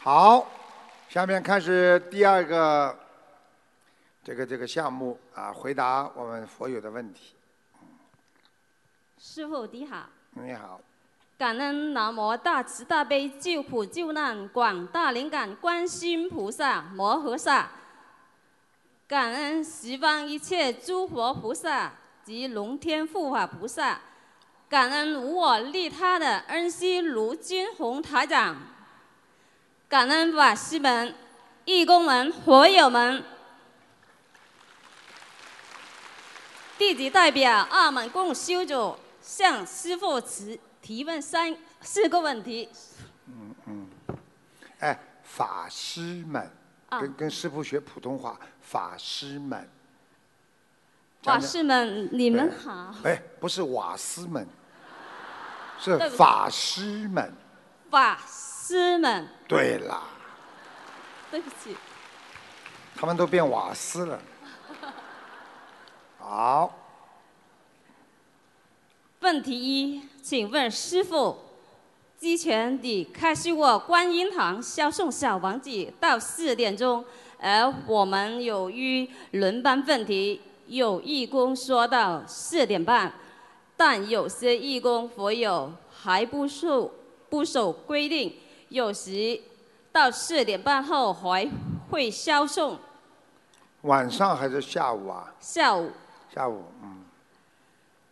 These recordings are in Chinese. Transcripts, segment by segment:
好，下面开始第二个这个这个项目啊，回答我们佛友的问题。师傅你好，你好，感恩南无大慈大悲救苦救难广大灵感观世音菩萨摩诃萨，感恩十方一切诸佛菩萨及龙天护法菩萨，感恩无我利他的恩师卢军宏台长，感恩法师们、义工们、火友们。弟子代表澳门共修组向师傅提提问三四个问题。嗯嗯，哎，法师们，啊跟跟师傅学普通话，法师们。法师们，你们好。哎，不是瓦斯们，是法师们。法师们，对啦，对不起。他们都变瓦斯了。好，问题一，请问师傅，之前你开示过观音堂销送小王子到四点钟，而我们由于轮班问题，有义工说到四点半，但有些义工佛友还不受不守规定，有时到四点半后还会销送晚上还是下午啊？下午。下午，嗯，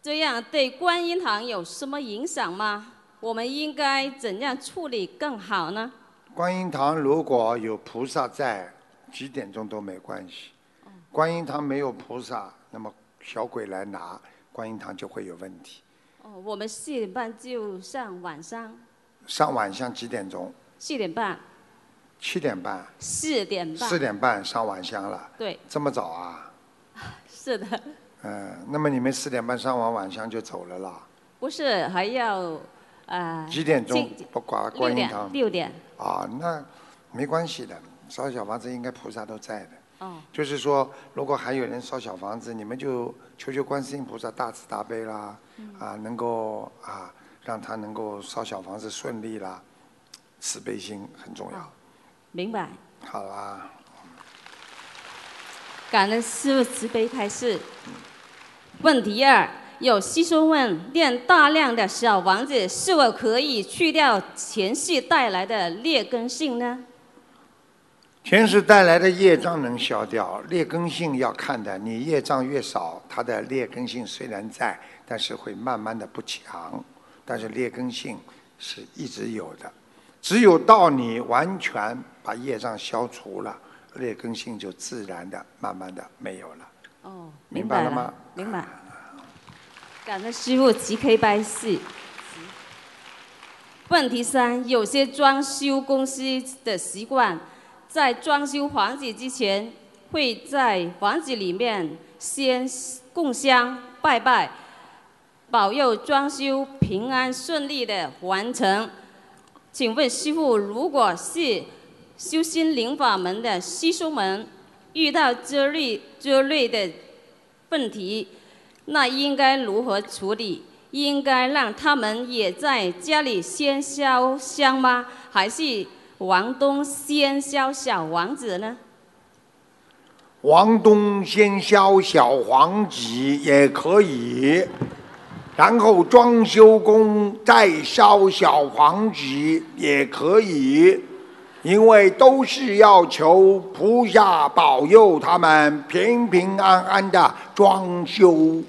这样对观音堂有什么影响吗？我们应该怎样处理更好呢？观音堂如果有菩萨在，几点钟都没关系。观音堂没有菩萨，那么小鬼来拿，观音堂就会有问题。哦，我们四点半就上晚上，上晚香几点钟？四点半，七点半，四点半，四点半上晚香了。对，这么早啊？是的，嗯，那么你们四点半上完晚香就走了啦？不是还要呃几点钟不挂观音堂？六点啊，那没关系的，烧小房子应该菩萨都在的。哦，就是说，如果还有人烧小房子，你们就求求观世音菩萨大慈大悲啦，啊，能够啊让他能够烧小房子顺利啦，慈悲心很重要。明白。好啦，感恩师父慈悲开示。问题二，有师兄问：念大量的小房子是否可以去掉前世带来的劣根性呢？前世带来的业障能消掉，劣根性要看的。你业障越少，它的劣根性虽然在，但是会慢慢的不强。但是劣根性是一直有的，只有到你完全把业障消除了，劣根性就自然的、慢慢的没有了。哦，明白了吗？明白。感恩师傅慈悲开示。问题三：有些装修公司的习惯，在装修房子之前，会在房子里面先供香拜拜，保佑装修平安顺利的完成。请问师傅，如果是修心灵法门的师兄们遇到这类这类的问题，那应该如何处理？应该让他们也在家里先烧香吗？还是王东先烧小王子呢？王东先烧小黄子也可以，然后装修工再烧小黄几也可以，因为都是要求菩萨保佑他们平平安安的装修。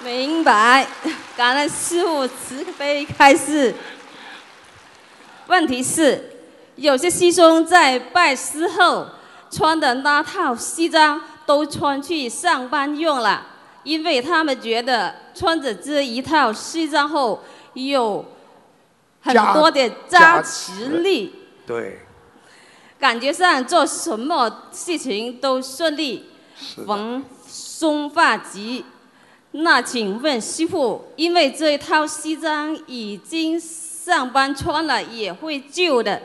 明白，感恩师傅慈悲开示。问题是，有些师兄在拜师后穿的那套西装都穿去上班用了，因为他们觉得穿着这一套西装后有很多的加加持力，对，感觉上做什么事情都顺利。逢松发吉。那请问师傅，因为这一套西装已经上班穿了，也会旧的，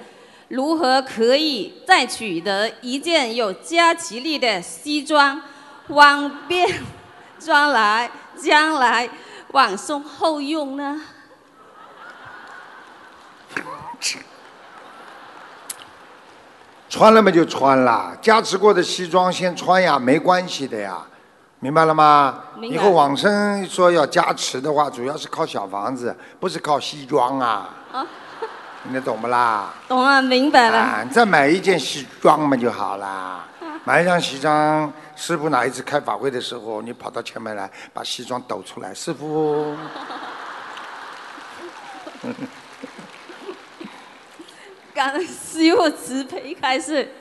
如何可以再取得一件有加持力的西装，方便将来将来往送后用呢？穿了嘛就穿了，加持过的西装先穿呀，没关系的呀，明白了吗？以后往生说要加持的话，主要是靠小房子，不是靠西装啊。啊你懂不啦？懂了，明白了。啊，再买一件西装嘛就好啦。买一张西装，师傅哪一次开法会的时候，你跑到前面来，把西装抖出来，师傅。感恩师父慈悲开示。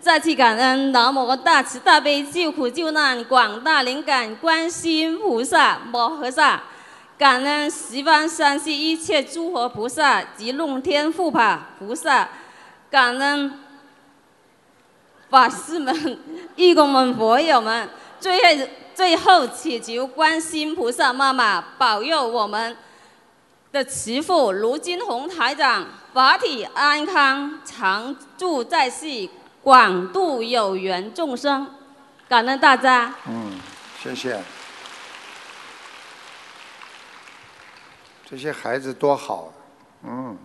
再次感恩南无大慈大悲救苦救难广大灵感观世音菩萨摩诃萨，感恩十方三世一切诸佛菩萨及龙天护法菩萨，感恩法师们、义工们、佛友们，最后最后祈求观世音菩萨妈妈保佑我们的慈父卢金红台长法体安康，常驻在世，广度有缘众生。感恩大家。嗯，谢谢。这些孩子多好，嗯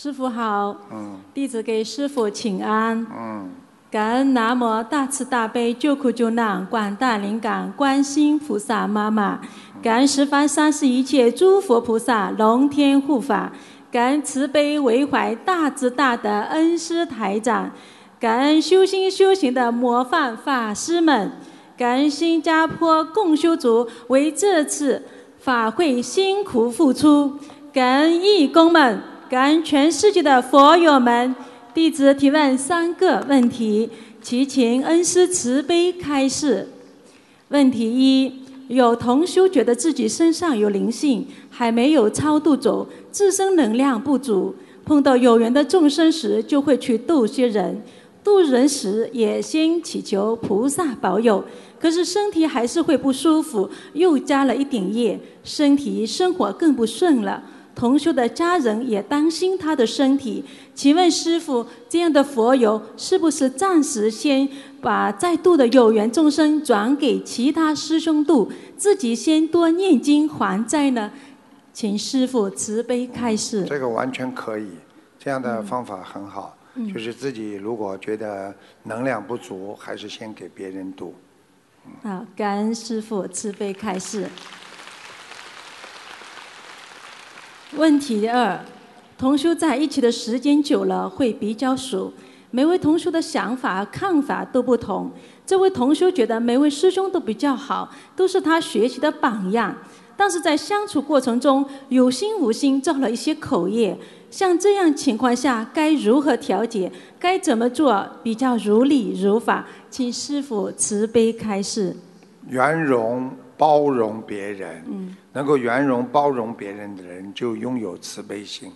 师傅好，嗯。弟子给师傅请安。嗯，感恩南无大慈大悲救苦救难广大灵感观世音菩萨妈妈，感恩十方三世一切诸佛菩萨龙天护法，感恩慈悲为怀大慈大德恩师台长，感恩修心修行的模范法师们，感恩新加坡共修组为这次法会辛苦付出，感恩义工们，感恩全世界的佛友们。弟子提问三个问题，祈请恩师慈悲开示。问题一：有同修觉得自己身上有灵性，还没有超度走，自身能量不足，碰到有缘的众生时，就会去度些人。渡人时也先祈求菩萨保佑，可是身体还是会不舒服，又加了一点业，身体生活更不顺了。同修的家人也担心他的身体，请问师傅，这样的佛友是不是暂时先把再度的有缘众生转给其他师兄度，自己先多念经还债呢？请师傅慈悲开示。这个完全可以，这样的方法很好。嗯就是自己如果觉得能量不足，还是先给别人度。好，感恩师傅慈悲开示。问题二：同修在一起的时间久了会比较熟，每位同修的想法、看法都不同。这位同修觉得每位师兄都比较好，都是他学习的榜样。但是在相处过程中，有心无心造了一些口业。像这样情况下，该如何调节？该怎么做比较如理如法？请师傅慈悲开示。圆融包容别人，嗯能够圆融包容别人的人，就拥有慈悲心。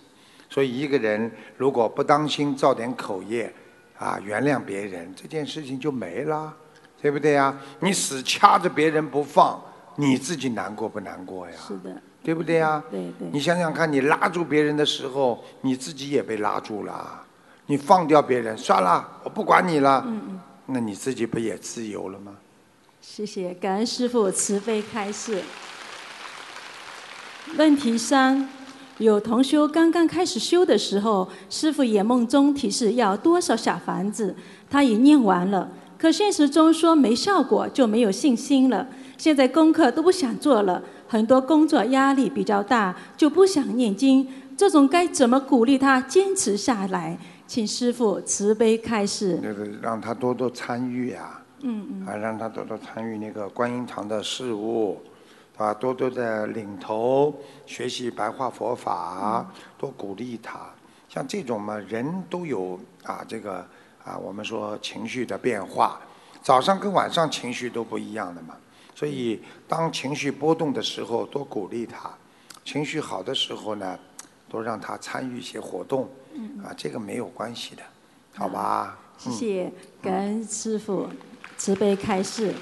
所以一个人如果不当心造点口业，啊，原谅别人这件事情就没了，对不对呀？你死掐着别人不放，你自己难过不难过呀？是的，对不对呀？对对。你想想看，你拉住别人的时候，你自己也被拉住了。你放掉别人，算了，我不管你了，嗯嗯，那你自己不也自由了吗？谢谢，感恩师傅慈悲开示。问题三：有同修刚刚开始修的时候，师傅也梦中提示要多少小房子，他也念完了，可现实中说没效果，就没有信心了。现在功课都不想做了，很多工作压力比较大，就不想念经。这种该怎么鼓励他坚持下来？请师傅慈悲开示。那个让他多多参与呀、嗯嗯。啊，让他多多参与那个观音堂的事务，啊，多多的领头学习白话佛法，多鼓励他。像这种嘛，人都有啊，这个啊，我们说情绪的变化，早上跟晚上情绪都不一样的嘛。所以当情绪波动的时候，多鼓励他；情绪好的时候呢，多让他参与一些活动。啊，这个没有关系的，好吧？谢谢，感恩师傅慈悲开示。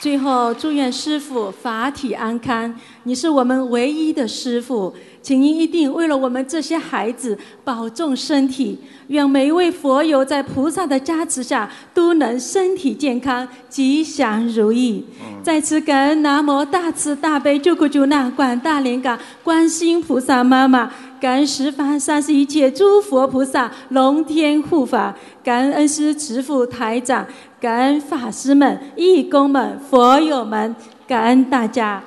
最后，祝愿师傅法体安康。你是我们唯一的师傅，请您一定为了我们这些孩子保重身体。愿每一位佛友在菩萨的加持下都能身体健康、吉祥如意。在此感恩南无大慈大悲救苦救难广大灵感观世音菩萨妈妈，感恩十方三世一切诸佛菩萨龙天护法，感恩恩师慈父台长。感恩法师们、义工们、佛友们，感恩大家。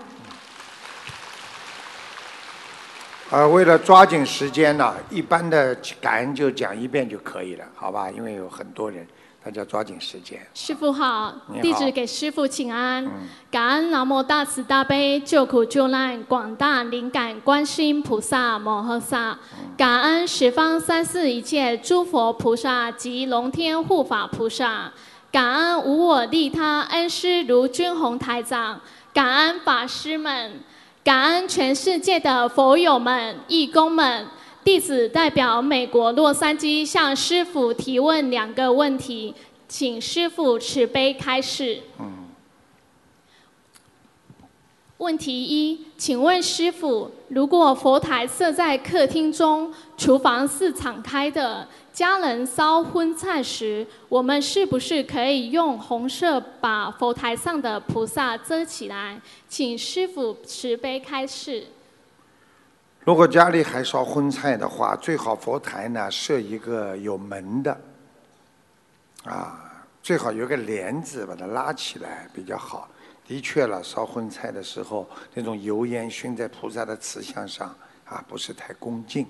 呃，为了抓紧时间呢，一般的感恩就讲一遍就可以了，好吧？因为有很多人，大家抓紧时间。师傅好，弟子给师傅请安。感恩南无大慈大悲救苦救难广大灵感观世音菩萨摩诃萨，感恩十方三世一切诸佛菩萨及龙天护法菩萨，感恩无我利他恩师卢军宏台长，感恩法师们，感恩全世界的佛友们、义工们。弟子代表美国洛杉矶向师傅提问两个问题，请师傅慈悲开示。问题一，请问师傅，如果佛台设在客厅中，厨房是敞开的，家人烧荤菜时，我们是不是可以用红色把佛台上的菩萨遮起来？请师傅慈悲开示。如果家里还烧荤菜的话，最好佛台呢设一个有门的，啊，最好有个帘子把它拉起来比较好。的确了，烧荤菜的时候，那种油烟熏在菩萨的慈像上，啊，不是太恭敬，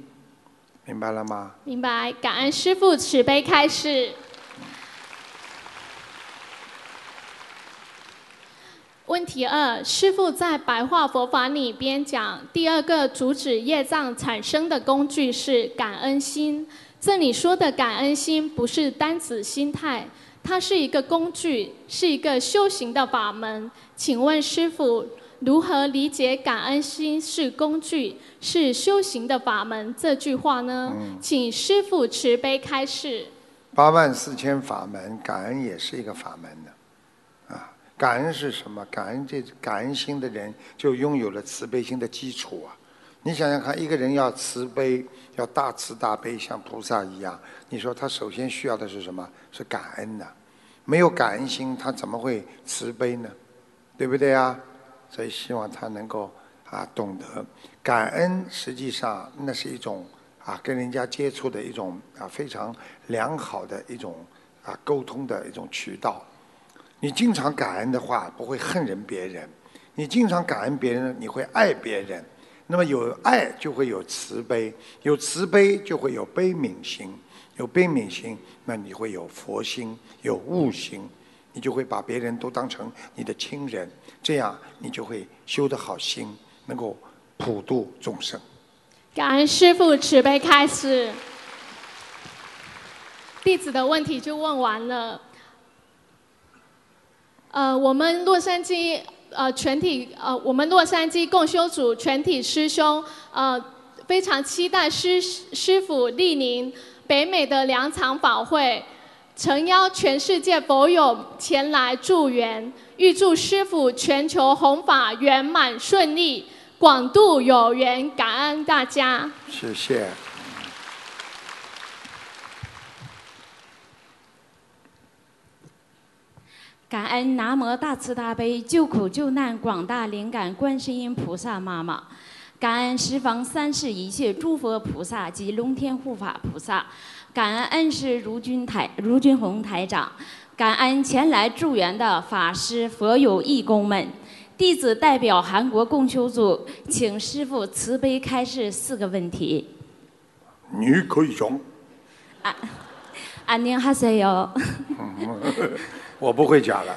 明白了吗？明白，感恩师傅慈悲开示。问题二，师傅在白话佛法里边讲，第二个阻止业障产生的工具是感恩心。这里说的感恩心不是单指心态，它是一个工具，是一个修行的法门。请问师傅，如何理解“感恩心是工具，是修行的法门”这句话呢？请师傅慈悲开示。八万四千法门，感恩也是一个法门的，啊，感恩是什么？感恩这感恩心的人就拥有了慈悲心的基础啊。你想想看，一个人要慈悲，要大慈大悲，像菩萨一样，你说他首先需要的是什么？是感恩的。没有感恩心，他怎么会慈悲呢？对不对啊？所以希望他能够啊懂得感恩，实际上那是一种啊跟人家接触的一种啊非常良好的一种啊沟通的一种渠道。你经常感恩的话，不会恨人别人；你经常感恩别人，你会爱别人。那么有爱就会有慈悲，有慈悲就会有悲悯心，有悲悯心，那你会有佛心，有悟心，你就会把别人都当成你的亲人，这样你就会修得好心，能够普度众生。感恩师傅慈悲开示，弟子的问题就问完了。呃，我们洛杉矶呃全体呃我们洛杉矶共修组全体师兄呃非常期待师师傅莅临北美的两场法会，诚邀全世界佛友前来助缘，预祝师傅全球弘法圆满顺利，广度有缘，感恩大家。谢谢。感恩南无大慈大悲救苦救难广大灵感观世音菩萨妈妈，感恩十方三世一切诸佛菩萨及龙天护法菩萨，感恩恩师卢军台卢军宏台长，感恩前来助缘的法师佛友义工们。弟子代表韩国共修组，请师父慈悲开示四个问题。你可以讲，安宁哈塞哟。我不会讲了。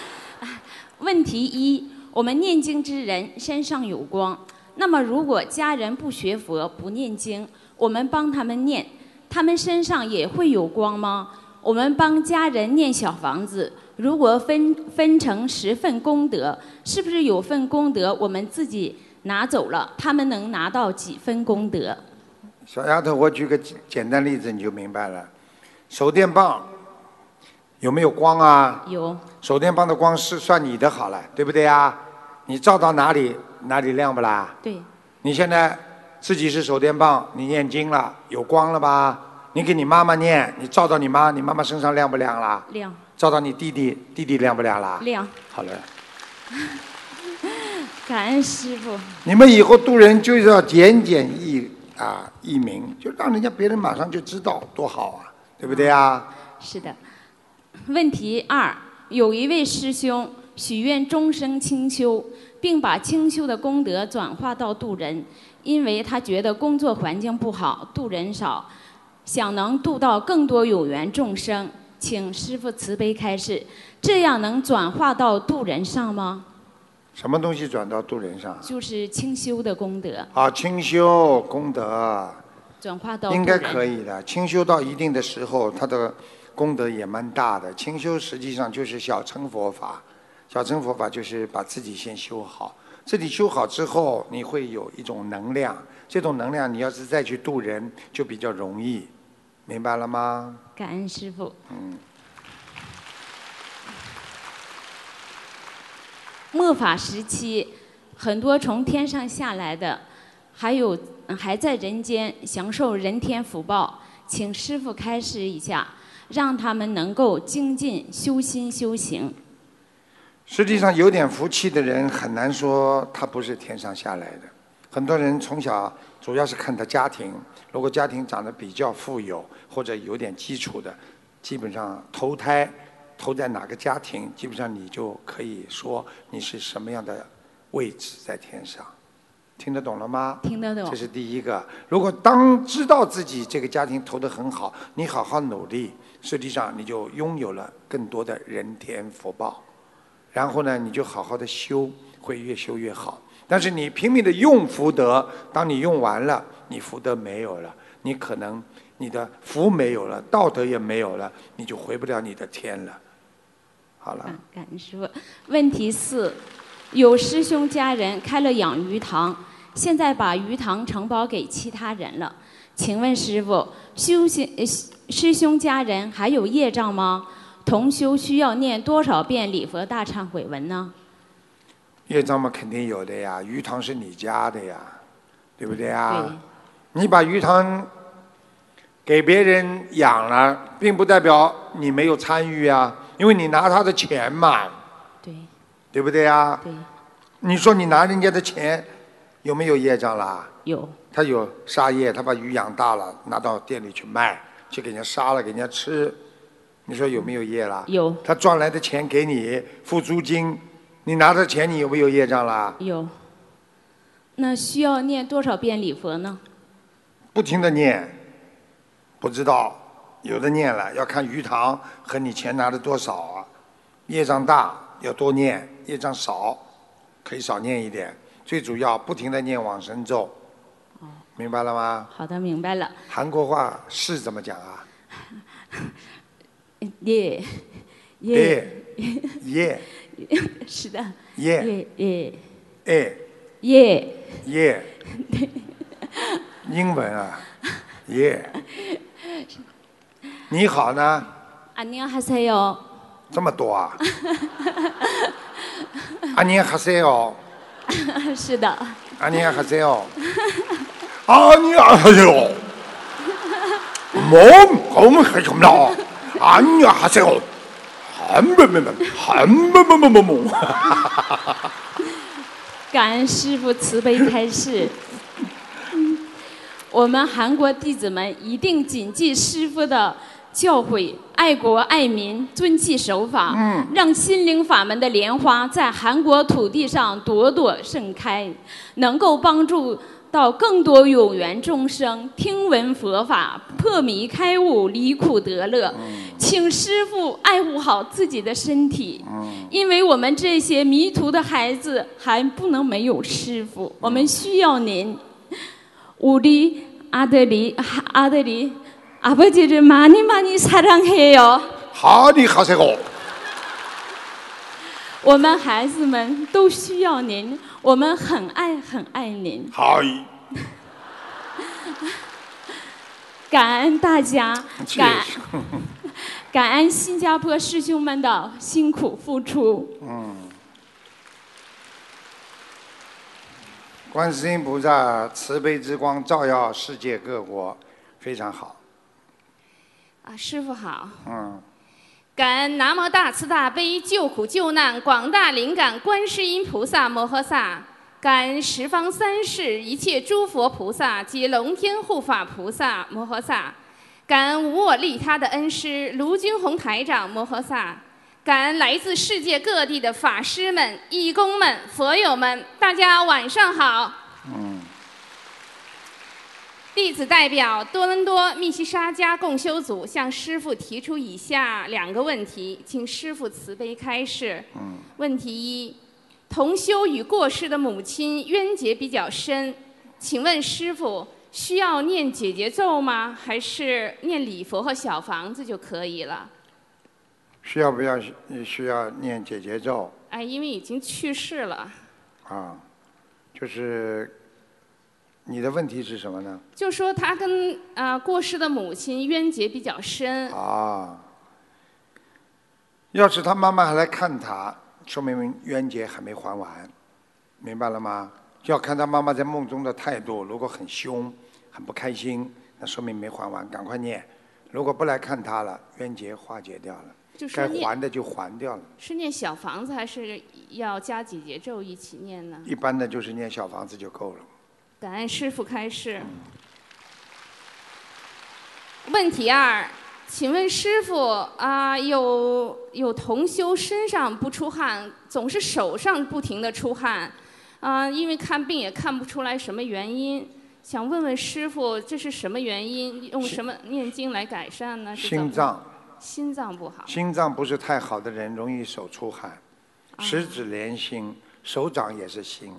问题一：我们念经之人身上有光，那么如果家人不学佛、不念经，我们帮他们念，他们身上也会有光吗？我们帮家人念小房子，如果分分成十份功德，是不是有份功德我们自己拿走了，他们能拿到几分功德？小丫头，我举个简简单例子你就明白了。手电棒有没有光啊？有手电棒的光是算你的好了，对不对啊？你照到哪里哪里亮不啦？对你现在自己是手电棒，你念经了，有光了吧？你给你妈妈念，你照到你妈，你妈妈身上亮不亮啦？亮照到你弟弟，弟弟亮不亮啦？亮，好了，感恩师傅。你们以后渡人就是要简简易啊易明，就让人家别人马上就知道，多好啊，对不对啊？是的。问题二：有一位师兄许愿终生清修，并把清修的功德转化到渡人，因为他觉得工作环境不好，渡人少，想能渡到更多有缘众生。请师傅慈悲开示，这样能转化到渡人上吗？什么东西转到渡人上？就是清修的功德啊，清修功德转化到应该可以的。清修到一定的时候，他的功德也蛮大的。清修实际上就是小乘佛法，小乘佛法就是把自己先修好，自己修好之后，你会有一种能量，这种能量你要是再去渡人，就比较容易，明白了吗？感恩师傅。嗯。末法时期，很多从天上下来的，还有还在人间享受人天福报，请师傅开示一下，让他们能够精进修心修行。实际上有点福气的人很难说他不是天上下来的。很多人从小主要是看他家庭，如果家庭长得比较富有或者有点基础的，基本上投胎投在哪个家庭，基本上你就可以说你是什么样的位置在天上。听得懂了吗？听得懂这是第一个。如果当知道自己这个家庭投得很好，你好好努力，实际上你就拥有了更多的人天福报。然后呢，你就好好的修，会越修越好。但是你拼命的用福德，当你用完了，你福德没有了，你可能你的福没有了，道德也没有了，你就回不了你的天了。好了，感恩师傅。问题四，有师兄家人开了养鱼塘，现在把鱼塘承包给其他人了。请问师傅，修行师兄家人还有业障吗？同修需要念多少遍礼佛大忏悔文呢？业障嘛肯定有的呀，鱼塘是你家的呀，对不对啊？对你把鱼塘给别人养了，并不代表你没有参与啊，因为你拿他的钱嘛，对对不对啊？对，你说你拿人家的钱，有没有业障啦？有他有杀业，他把鱼养大了，拿到店里去卖，去给人家杀了，给人家吃，你说有没有业啦？有他赚来的钱给你付租金，你拿着钱，你有没有业障啦？有。那需要念多少遍礼佛呢？不停的念，不知道，有的念了，要看鱼塘和你钱拿的多少啊。业障大要多念，业障少可以少念一点。最主要不停的念往生咒，明白了吗？好的，明白了。韩国话是怎么讲啊？耶耶，耶是的，耶耶耶哎耶，耶，英文啊，耶。你好呢？ 안녕하세요。这么多啊？안녕하세요。是的， 안녕하세요。안녕하세요。몸 몸还什么了？ 안녕하세요。很不不不，很不不不不不。感恩师傅慈悲开示。我们韩国弟子们一定谨记师傅的教诲，爱国爱民，遵纪守法，嗯让心灵法门的莲花在韩国土地上朵朵盛开，能够帮助 到更多有缘众生听闻佛法，破迷开悟，离苦得乐。请师傅爱护好自己的身体，因为我们这些迷途的孩子还不能没有师傅，我们需要您。 우리 아들이 하- 아들이 아버지를 많이 많이 사랑해요. 하니 하세요。 我们孩子们都需要您，我们很爱很爱您，好。感恩大家，感谢。感恩新加坡师兄们的辛苦付出。嗯，观世音菩萨慈悲之光照耀世界各国，非常好。啊，师傅好。嗯，感恩南无大慈大悲救苦救难广大灵感观世音菩萨摩诃萨，感恩十方三世一切诸佛菩萨及龙天护法菩萨摩诃萨，感恩无我利他的恩师卢军宏台长摩诃萨，感恩来自世界各地的法师们、义工们、佛友们，大家晚上好。弟子代表多伦多密西沙加共修组向师傅提出以下两个问题，请师傅慈悲开示。嗯，问题一：同修与过世的母亲冤结比较深，请问师傅需要念姐姐咒吗？还是念礼佛和小房子就可以了？需要不要需要念姐姐咒哎，因为已经去世了，啊？就是你的问题是什么呢？就说他跟啊、呃过世的母亲冤结比较深。啊，要是他妈妈还来看他，说明冤结还没还完，明白了吗？就要看他妈妈在梦中的态度，如果很凶、很不开心，那说明没还完，赶快念。如果不来看他了，冤结化解掉了，该就是该还的就还掉了。是念小房子还是要加几节咒一起念呢？一般的就是念小房子就够了。感恩师傅开示。问题二，请问师傅啊、有有同修身上不出汗，总是手上不停的出汗，啊、因为看病也看不出来什么原因，想问问师傅这是什么原因？用什么念经来改善呢？心脏，心脏不好。心脏不是太好的人容易手出汗，啊十指连心，手掌也是心，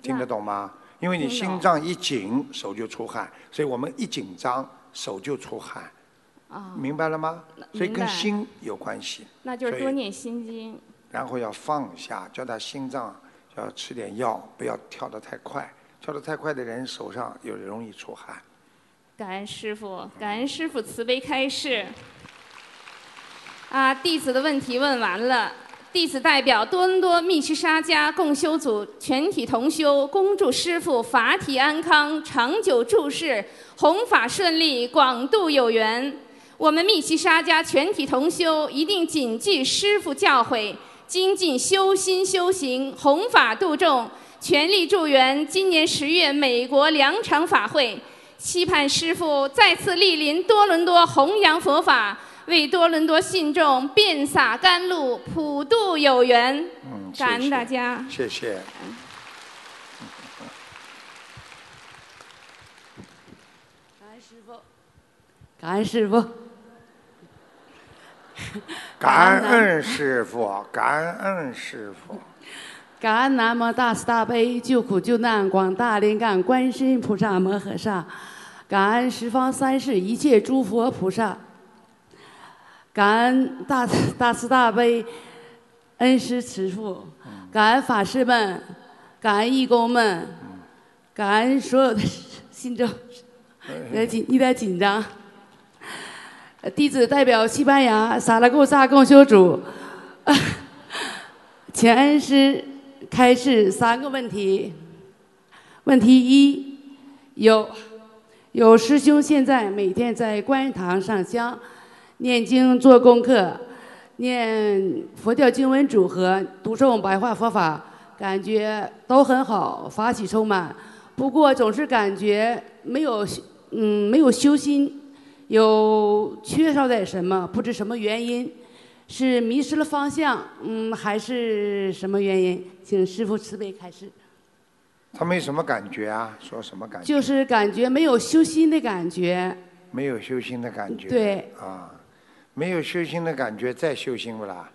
听得懂吗？因为你心脏一紧，手就出汗，所以我们一紧张，手就出汗，啊、明白了吗？所以跟心有关系。那就是多念心经。然后要放下，叫他心脏要吃点药，不要跳得太快。跳得太快的人手上有容易出汗。感恩师傅，感恩师傅慈悲开示。啊，弟子的问题问完了。弟子代表多伦多密西沙加共修组全体同修，恭祝师傅法体安康、长久住世、弘法顺利、广度有缘。我们密西沙加全体同修一定谨记师傅教诲，精进修心修行，弘法度众，全力助缘今年十月美国两场法会。期盼师傅再次莅临多伦多弘扬佛法，为多伦多信众遍洒甘露，普渡有缘。嗯，感恩大家谢谢感恩师傅。感恩师傅，感恩师傅，感恩师傅。感恩南无大慈大悲救苦救难广大灵感观世音菩萨摩诃萨，感恩十方三世一切诸佛菩萨，感恩大慈大慈大悲恩师慈父，感恩法师们，感恩义工们，感恩所有的信众。有点紧，有点紧张。呃弟子代表西班牙萨拉贡萨共修组，请恩师开示三个问题。问题一，有有师兄现在每天在观音堂上香、念经做功课、念佛教经文组合、读诵白话佛法，感觉都很好，法喜充满。不过总是感觉没有嗯没有修心，有缺少点什么，不知什么原因，是迷失了方向，嗯，还是什么原因？请师傅慈悲开示。他没什么感觉啊，说什么感觉？就是感觉没有修心的感觉，没有修心的感觉。对。啊，没有修心的感觉，再修心不啦？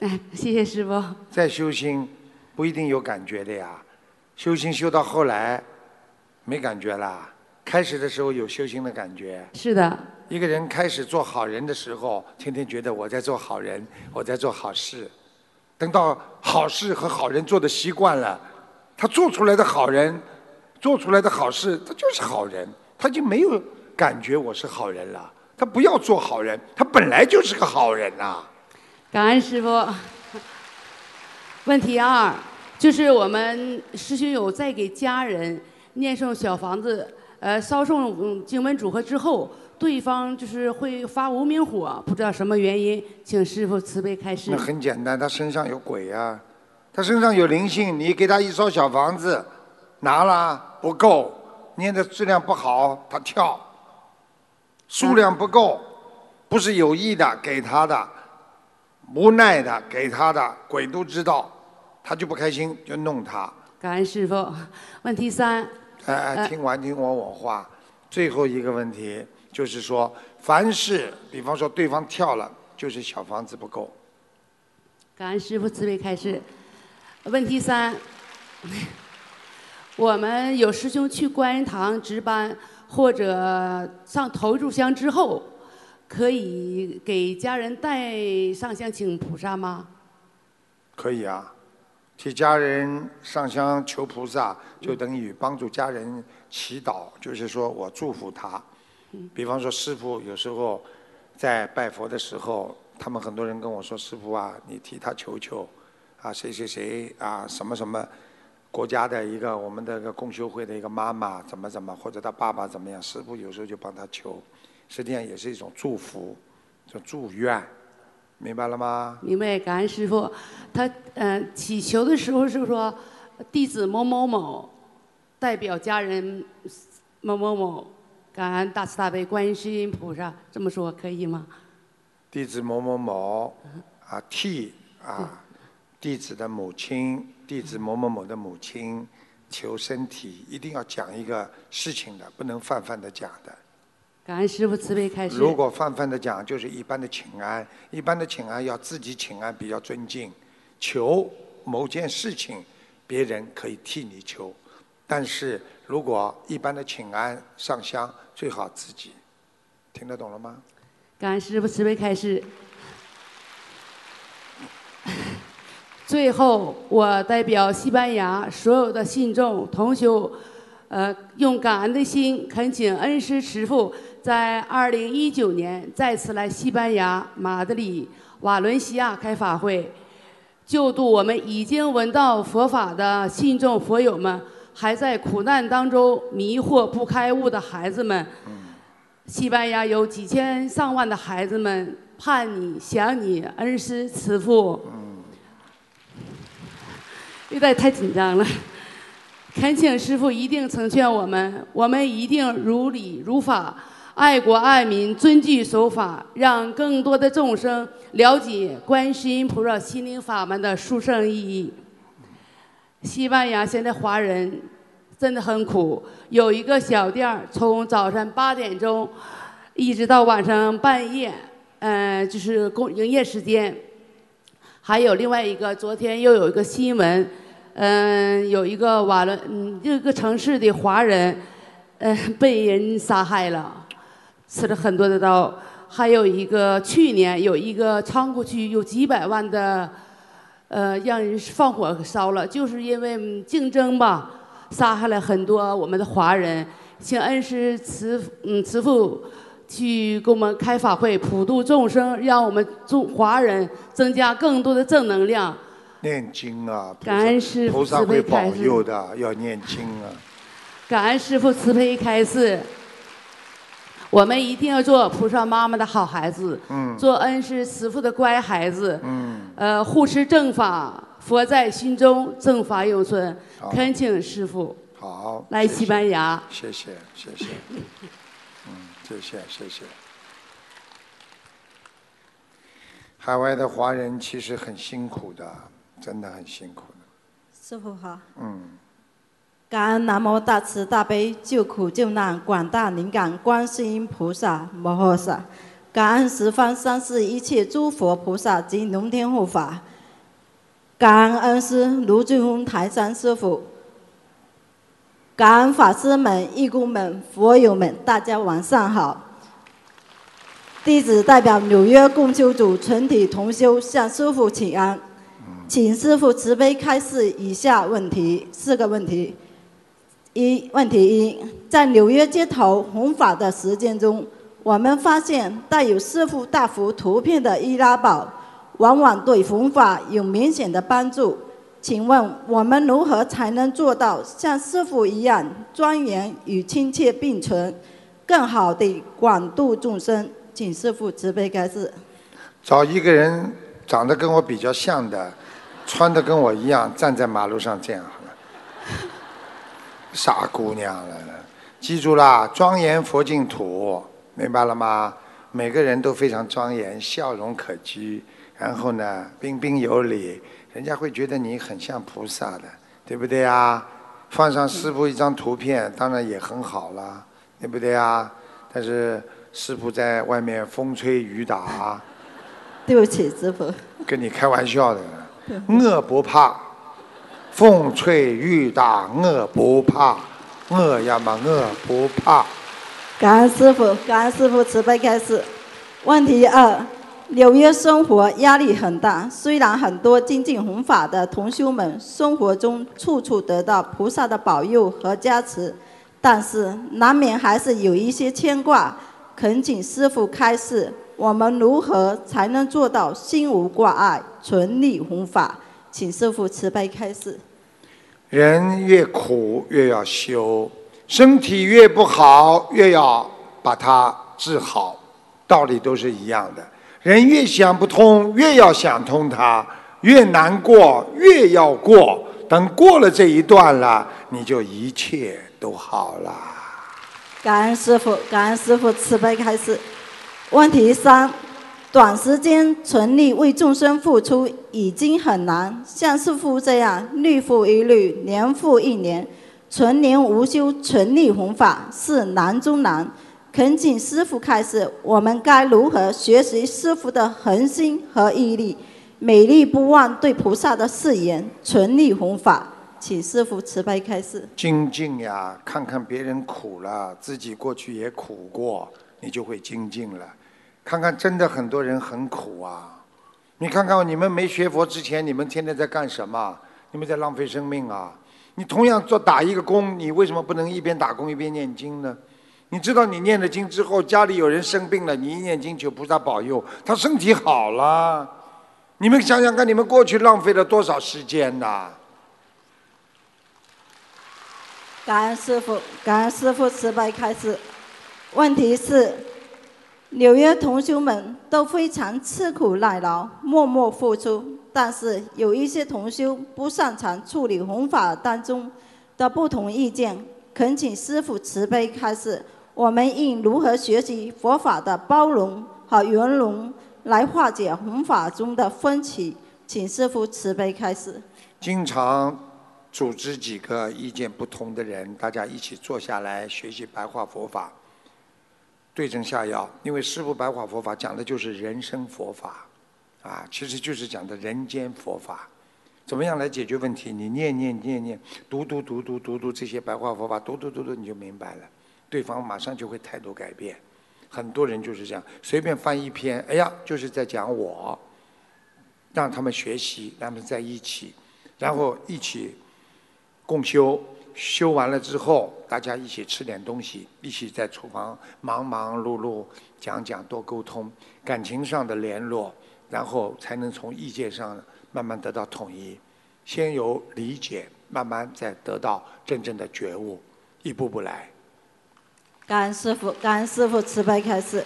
哎，谢谢师傅。再修心不一定有感觉的呀，修心修到后来没感觉啦。开始的时候有修心的感觉。是的。一个人开始做好人的时候，天天觉得我在做好人，我在做好事。等到好事和好人做的习惯了，他做出来的好人，做出来的好事，他就是好人，他就没有感觉我是好人了。他不要做好人，他本来就是个好人呐、感恩师傅。问题二，就是我们师兄有在给家人念诵小房子，呃，烧送嗯经文组合之后，对方就是会发无名火，不知道什么原因，请师傅慈悲开示那。很简单，他身上有鬼呀、他身上有灵性，你给他一烧小房子，拿了不够，念的质量不好，他跳，数量不够，不是有意的给他的，无奈的给他的，鬼都知道，他就不开心，就弄他。感恩师傅。问题三，哎哎，呃听完听完我话，最后一个问题就是说，凡是比方说对方跳了，就是小房子不够。感恩师傅慈悲开示。问题三，我们有师兄去观音堂值班或者上头一炷香之后，可以给家人带上香请菩萨吗？可以啊，替家人上香求菩萨，就等于帮助家人祈祷，就是说我祝福他。比方说师傅有时候在拜佛的时候，他们很多人跟我说：“师傅啊，你替他求求，啊谁谁谁啊什么什么国家的一个我们的一个共修会的一个妈妈怎么怎么，或者他爸爸怎么样。”师傅有时候就帮他求，实际上也是一种祝福，叫祝愿，明白了吗？明白，感恩师傅。他嗯、呃祈求的时候是说弟子某某某代表家人某某某，感恩大慈大悲观世音菩萨，这么说可以吗？弟子某某某啊替啊弟子的母亲，弟子某某某的母亲求身体，一定要讲一个事情的，不能泛泛的讲的。感恩师傅慈悲开示。如果泛泛的讲，就是一般的请安，一般的请安要自己请安比较尊敬，求某件事情，别人可以替你求，但是如果一般的请安上香，最好自己。听得懂了吗？感恩师傅慈悲开示。最后，我代表西班牙所有的信众同修，呃，用感恩的心恳请恩师慈父在二零一九年再次来西班牙马德里瓦伦西亚开法会，救度我们已经闻到佛法的信众佛友们，还在苦难当中迷惑不开悟的孩子们。西班牙有几千上万的孩子们盼你、想你，恩师慈父。有点太紧张了，恳请师傅一定成全我们，我们一定如理如法，爱国爱民，遵纪守法，让更多的众生了解观世音菩萨心灵法门的殊胜意义。西班牙现在华人真的很苦，有一个小店儿，从早上八点钟一直到晚上半夜，呃，就是工营业时间。还有另外一个，昨天又有一个新闻，嗯、有一个瓦伦，嗯，这个城市的华人，嗯、被人杀害了，吃了很多的刀。还有一个去年有一个仓库区有几百万的，呃，让人放火烧了，就是因为竞争吧，杀害了很多我们的华人。请恩师慈嗯慈父去给我们开法会，普度众生，让我们中华人增加更多的正能量。念经啊，菩萨感恩师父菩萨慈悲会保开示。佑的，要念经啊。感恩师父慈悲开示，我们一定要做菩萨妈妈的好孩子，嗯。做恩师慈父的乖孩子，嗯，呃，护持正法，佛在心中，正法永存。好。恳请师父好，来西班牙。谢谢谢谢，嗯，谢谢谢谢。海外的华人其实很辛苦的，真的很辛苦的。师傅好，嗯，感恩南无大慈大悲救苦救难广大灵感观世音菩萨摩诃萨，感恩十方三世一切诸佛菩萨及龙天护法，感恩恩师卢俊峰台山师傅，感恩法师们、义工们、佛友们，大家晚上好。弟子代表纽约共修组全体同修向师傅请安，请师傅慈悲开示以下问题四个问题。一问题一，在纽约街头弘法的时间中，我们发现带有师傅大幅图片的易拉宝，往往对弘法有明显的帮助。请问我们如何才能做到像师傅一样庄严与亲切并存，更好地广度众生？请师傅慈悲开示。找一个人长得跟我比较像的，穿的跟我一样，站在马路上这样好了。傻姑娘了，记住啦，庄严佛净土，明白了吗？每个人都非常庄严，笑容可掬，然后呢，彬彬有礼。人家会觉得你很像菩萨的，对不对啊？放上师傅一张图片，当然也很好了，对不对啊？但是师傅在外面风吹雨打，对不起，师傅。跟你开玩笑的，我不怕，风吹雨打我不怕，我呀嘛我不怕。感恩师傅，感恩师傅慈悲开示。问题二。纽约生活压力很大，虽然很多精进弘法的同修们生活中处处得到菩萨的保佑和加持，但是难免还是有一些牵挂。恳请师傅开示，我们如何才能做到心无挂碍、纯力弘法？请师父慈悲开示。人越苦越要修，身体越不好越要把它治好，道理都是一样的。人越想不通，越要想通它；越难过，越要过。等过了这一段了，你就一切都好了。感恩师傅，感恩师傅慈悲开示。问题三：短时间纯力为众生付出已经很难，像师傅这样日复一日、年复一年，纯年无休、纯力弘法是难中难。恳请师傅开示，我们该如何学习师傅的恒心和毅力，美丽不忘对菩萨的誓言，存力弘法？请师傅慈悲开示。精进呀，看看别人苦了，自己过去也苦过，你就会精进了。看看真的很多人很苦啊，你看看你们没学佛之前，你们天天在干什么？你们在浪费生命啊！你同样做打一个工，你为什么不能一边打工一边念经呢？你知道你念了经之后，家里有人生病了，你一念经求菩萨保佑，他身体好了。你们想想看，你们过去浪费了多少时间呐？感恩师傅，感恩师傅慈悲开示。问题是，纽约同修们都非常吃苦耐劳，默默付出，但是有一些同修不擅长处理弘法当中的不同意见，恳请师傅慈悲开示。我们应如何学习佛法的包容和圆融，来化解弘法中的分歧？请师父慈悲开示。经常组织几个意见不同的人，大家一起坐下来学习白话佛法，对症下药。因为师父白话佛法讲的就是人生佛法，啊，其实就是讲的人间佛法，怎么样来解决问题？你念念念念，读读读读读读这些白话佛法，读读读读你就明白了。对方马上就会态度改变，很多人就是这样，随便翻一篇，哎呀，就是在讲我，让他们学习，让他们在一起，然后一起共修，修完了之后，大家一起吃点东西，一起在厨房忙忙碌碌讲讲，多沟通，感情上的联络，然后才能从意见上慢慢得到统一，先有理解，慢慢再得到真正的觉悟，一步步来。感恩师傅，感恩师傅慈悲开示。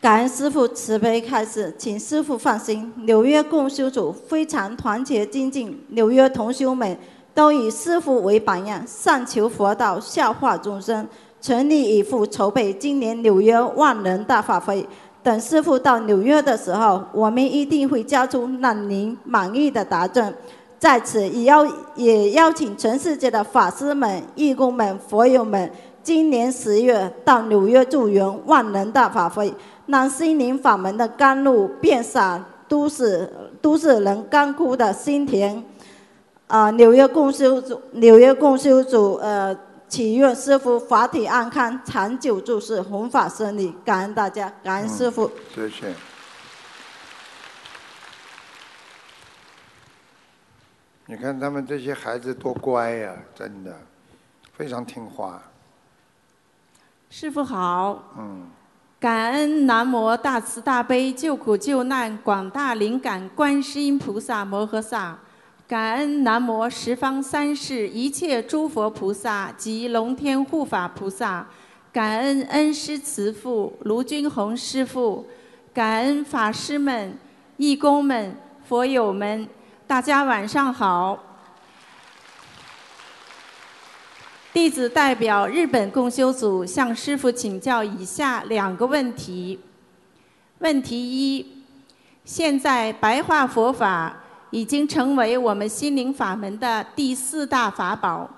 感恩师傅慈悲开示，请师傅放心，纽约共修组非常团结精进，纽约同修们都以师傅为榜样，上求佛道，下化众生，全力以赴筹备今年纽约万人大法会。等师傅到纽约的时候，我们一定会交出让您满意的答卷。在此也邀也邀请全世界的法师们、义工们、佛友们，今年十月到纽约助缘万人大法会，让心灵法门的甘露遍洒都市都市人干枯的心田。啊，纽约共修组，纽约共修组，呃，祈愿师傅法体安康，长久住世，弘法顺利。感恩大家，感恩师傅。谢谢。你看他们这些孩子多乖呀，真的，非常听话。师傅好，嗯，感恩南无大慈大悲救苦救难广大灵感观世音菩萨摩诃萨，感恩南无十方三世一切诸佛菩萨及龙天护法菩萨，感恩恩师慈父卢军宏师父，感恩法师们、义工们、佛友们，大家晚上好。弟子代表日本共修组向师父请教以下两个问题。问题一：现在白话佛法已经成为我们心灵法门的第四大法宝。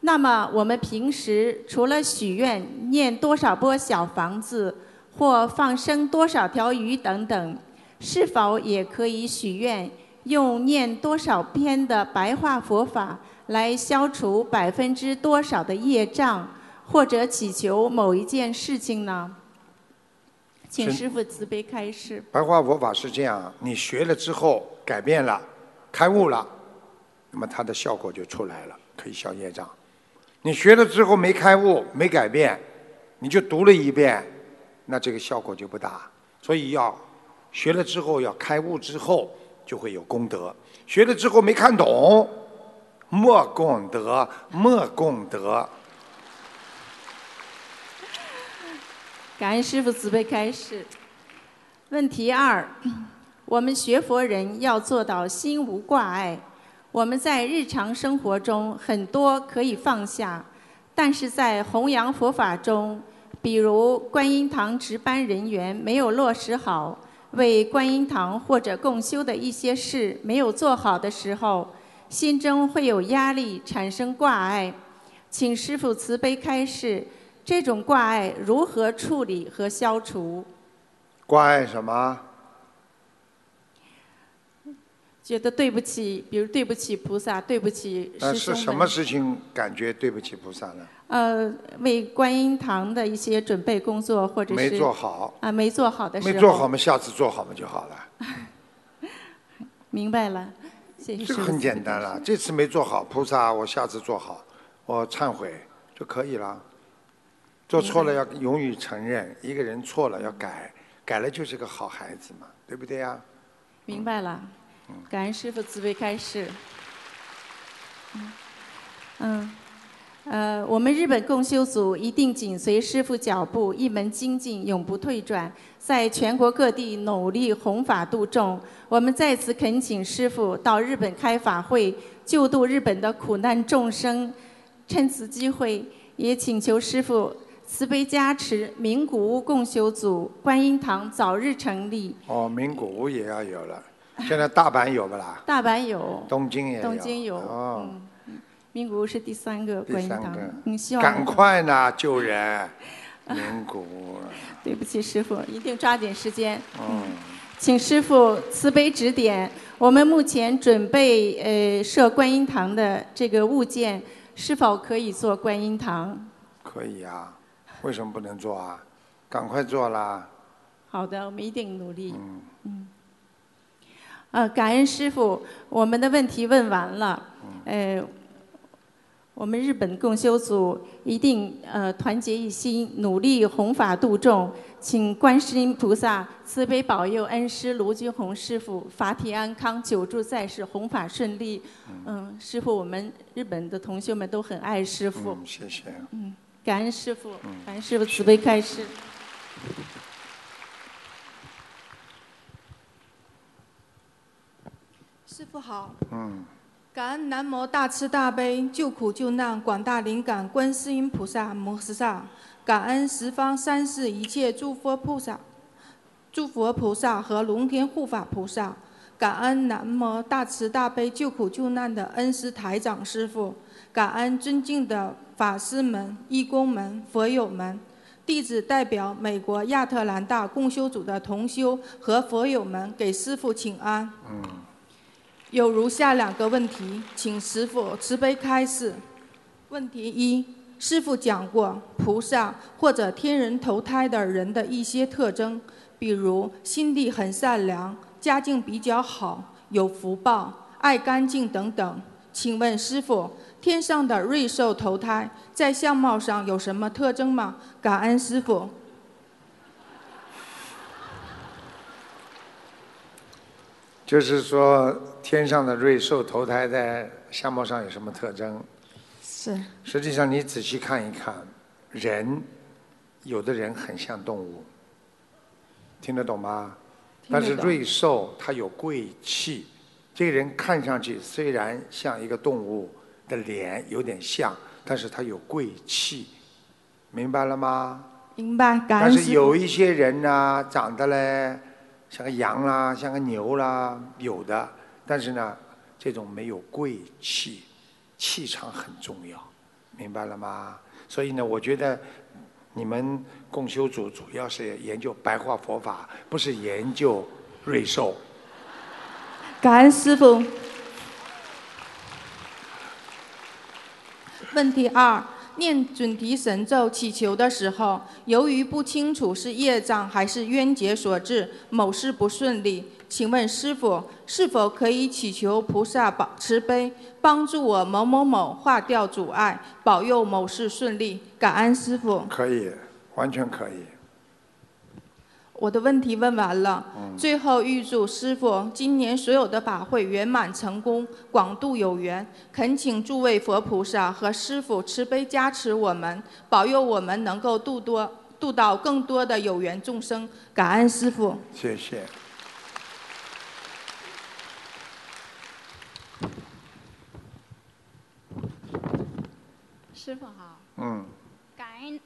那么我们平时除了许愿念多少波小房子，或放生多少条鱼等等，是否也可以许愿用念多少篇的白话佛法？来消除百分之多少的业障，或者祈求某一件事情呢？请师傅慈悲开示。白话佛法是这样：你学了之后改变了，开悟了，那么它的效果就出来了，可以消业障。你学了之后没开悟、没改变，你就读了一遍，那这个效果就不大。所以要学了之后要开悟之后就会有功德。学了之后没看懂。莫功德，莫功德。感恩师父慈悲开示。问题二：我们学佛人要做到心无挂碍。我们在日常生活中很多可以放下，但是在弘扬佛法中，比如观音堂值班人员没有落实好，为观音堂或者共修的一些事没有做好的时候。心中会有压力，产生挂碍，请师父慈悲开示，这种挂碍如何处理和消除？挂碍什么？觉得对不起，比如对不起菩萨，对不起师兄们。是什么事情感觉对不起菩萨呢？呃，为观音堂的一些准备工作，或者是没做好啊，没做好的时候。没做好嘛，下次做好嘛就好了。明白了。这个很简单了，这次没做好，菩萨，我下次做好，我忏悔就可以了。做错了要勇于承认，一个人错了要改，改了就是个好孩子嘛，对不对呀？明白了，感恩师傅慈悲开示。嗯。呃，我们日本共修组一定紧随师父脚步，一门精进，永不退转，在全国各地努力弘法度众。我们再次恳请师父到日本开法会，救度日本的苦难众生。趁此机会，也请求师父慈悲加持名古屋共修组观音堂早日成立。哦，名古屋也要有了，现在大阪有不啦？大阪有。东京也有。东京有。哦。名古屋是第三个观音堂，嗯，希望赶快呢救人，名古屋。对不起，师傅，一定抓紧时间。嗯，请师傅慈悲指点，我们目前准备呃设观音堂的这个物件，是否可以做观音堂？可以啊，为什么不能做啊？赶快做啦！好的，我们一定努力。嗯嗯。呃，感恩师傅，我们的问题问完了。呃。我们日本共修组一定呃团结一心，努力弘法度众，请观世音菩萨慈悲保佑恩师卢军宏师傅法体安康，久住在世，弘法顺利。嗯，师傅，我们日本的同学们都很爱师傅。嗯，谢谢。嗯，感恩师傅，感恩师傅慈悲开示。师傅好。嗯。感恩南无大慈大悲救苦救难广大灵感观世音菩萨摩诃萨，感恩十方三世一切诸佛菩萨、诸佛菩萨和龙天护法菩萨，感恩南无大慈大悲救苦救难的恩师台长师傅，感恩尊敬的法师们、义工们、佛友们，弟子代表美国亚特兰大共修组的同修和佛友们给师父请安。有如下两个问题，请师父慈悲开示。问题一：师父讲过菩萨或者天人投胎的人的一些特征，比如心地很善良、家境比较好、有福报、爱干净等等。请问师傅，天上的瑞兽投胎在相貌上有什么特征吗？感恩师傅。就是说，天上的瑞兽投胎在相貌上有什么特征？是。实际上，你仔细看一看，人，有的人很像动物，听得懂吗？但是瑞兽它有贵气，这个人看上去虽然像一个动物的脸有点像，但是他有贵气，明白了吗？明白，感但是有一。些人呢，长得嘞像个羊啦，像个牛啦，有的，但是呢，这种没有贵气，气场很重要，明白了吗？所以呢，我觉得你们共修组主要是研究白话佛法，不是研究瑞兽。感恩师傅。问题二：念准提神咒祈求的时候，由于不清楚是业障还是冤结所致，某事不顺利，请问师傅，是否可以祈求菩萨保慈悲，帮助我某某某化掉阻碍，保佑某事顺利？感恩师傅。可以，完全可以。我的问题问完了，嗯最后预祝师傅今年所有的法会圆满成功，广度有缘。恳请诸位佛菩萨和师傅慈悲加持我们，保佑我们能够度多度到更多的有缘众生。感恩师傅。谢谢。师傅好，嗯，感恩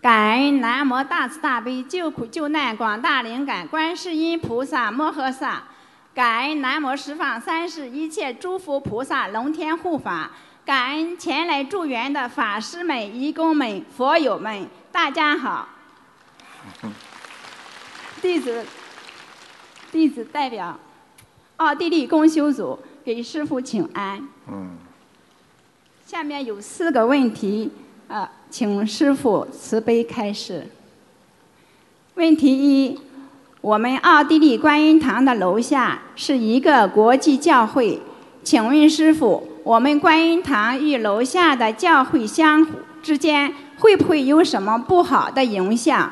感恩南无大慈大悲救苦救难广大灵感观世音菩萨摩诃萨，感恩南无十方三世一切诸佛菩萨龙天护法，感恩前来助缘的法师们、义工们、佛友们，大家好。弟子弟子代表奥地利公修组给师傅请安。嗯，下面有四个问题，呃，请师傅慈悲开示。问题一：我们奥地利观音堂的楼下是一个国际教会，请问师傅，我们观音堂与楼下的教会相互之间会不会有什么不好的影响？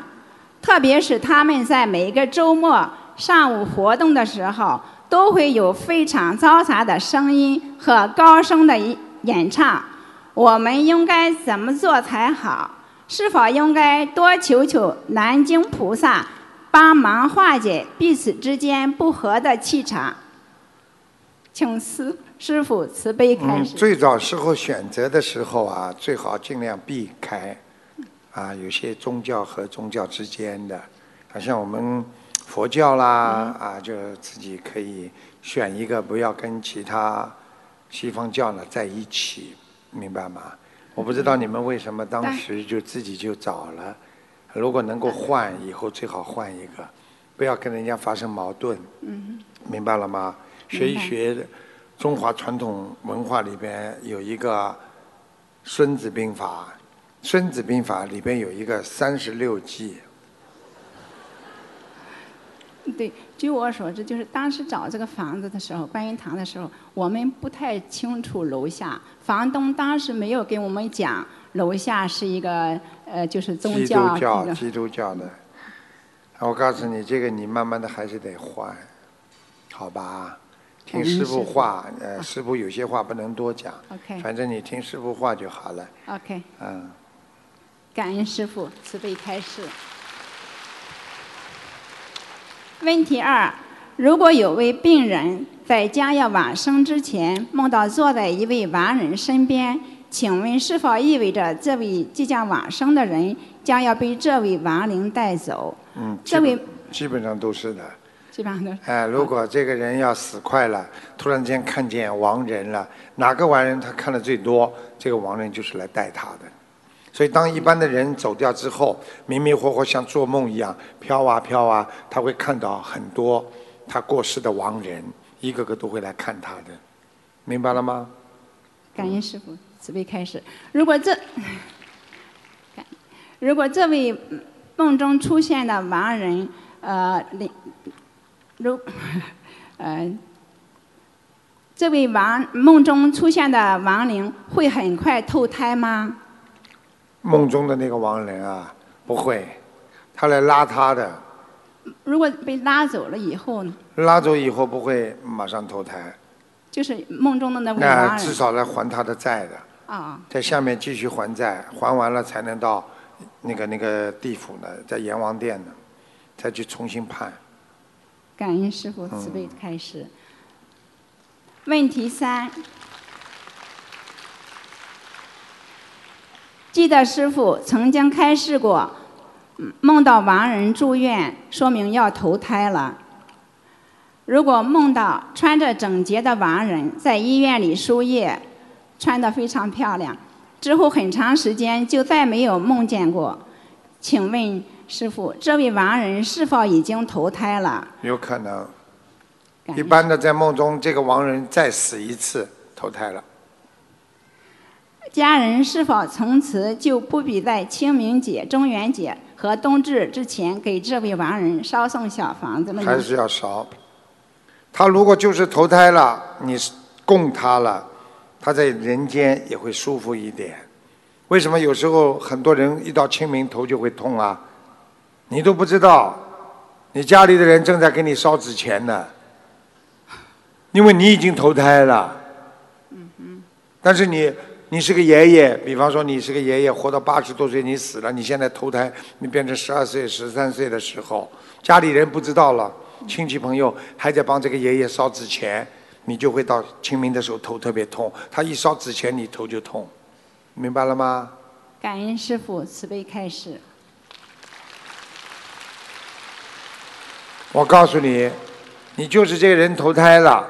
特别是他们在每个周末上午活动的时候，都会有非常嘈杂的声音和高声的一演唱。我们应该怎么做才好？是否应该多求求南京菩萨帮忙化解彼此之间不和的气场？请师师傅慈悲开，始。最早时候选择的时候啊，最好尽量避开，啊，有些宗教和宗教之间的，好像我们佛教啦，啊，就自己可以选一个，不要跟其他西方教呢在一起，明白吗？我不知道你们为什么当时就自己就找了，如果能够换，以后最好换一个，不要跟人家发生矛盾。嗯，明白了吗？学一学中华传统文化里边有一个《孙子兵法》，《孙子兵法》里边有一个三十六计。对，据我所知，就是当时找这个房子的时候，观音堂的时候，我们不太清楚楼下，房东当时没有给我们讲楼下是一个呃，就是宗教基教督教，基督教的。我告诉你，这个你慢慢的还是得换，好吧？听嗯师傅师傅话，呃，师傅有些话不能多讲 OK 反正你听师傅话就好了。OK，嗯，感恩师傅慈悲开示。问题二：如果有位病人在将要往生之前梦到坐在一位亡人身边，请问是否意味着这位即将往生的人将要被这位亡灵带走？嗯，这位基本上都是的。基本上都是哎，如果这个人要死快了，突然间看见亡人了，哪个亡人他看的最多，这个亡人就是来带他的。所以，当一般的人走掉之后，迷迷糊糊像做梦一样飘啊飘啊，他会看到很多他过世的亡人，一个个都会来看他的，明白了吗？感恩师傅慈悲开始。如果这，如果这位梦中出现的亡人，呃，灵如，呃，这位亡梦中出现的亡灵会很快投胎吗？梦中的那个亡人啊，不会，他来拉他的，如果被拉走了以后呢？拉走以后不会马上投胎，就是梦中的那位那亡人。至少来还他的债的，啊，在下面继续还债，还完了才能到那个那个地府呢，在阎王殿呢，再去重新判。感恩师傅慈悲开示。问题三，记得师傅曾经开示过，嗯梦到亡人住院，说明要投胎了。如果梦到穿着整洁的亡人在医院里输液，穿得非常漂亮，之后很长时间就再没有梦见过，请问师傅，这位亡人是否已经投胎了？有可能，一般的在梦中，这个亡人再死一次投胎了。家人是否从此就不必在清明节、中元节和冬至之前给这位亡人烧送小房子了呢？还是要烧。他如果就是投胎了，你是供他了，他在人间也会舒服一点。为什么有时候很多人一到清明头就会痛啊？你都不知道，你家里的人正在给你烧纸钱呢，因为你已经投胎了。嗯嗯但是你你是个爷爷，比方说你是个爷爷，活到八十多岁你死了，你现在投胎，你变成十二岁、十三岁的时候，家里人不知道了，亲戚朋友还在帮这个爷爷烧纸钱，你就会到清明的时候头特别痛，他一烧纸钱你头就痛，明白了吗？感恩师傅慈悲开示。我告诉你，你就是这个人投胎了。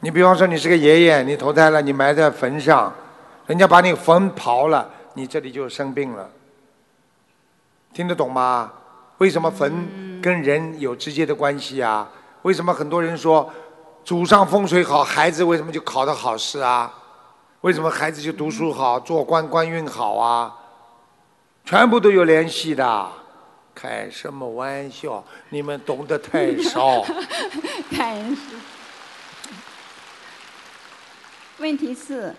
你比方说你是个爷爷，你投胎了，你埋在坟上，人家把你坟刨了，你这里就生病了。听得懂吗？为什么坟跟人有直接的关系啊？为什么很多人说祖上风水好，孩子为什么就考得好事啊？为什么孩子就读书好，做官官运好啊？全部都有联系的。开什么玩笑？你们懂得太少。开。问题是：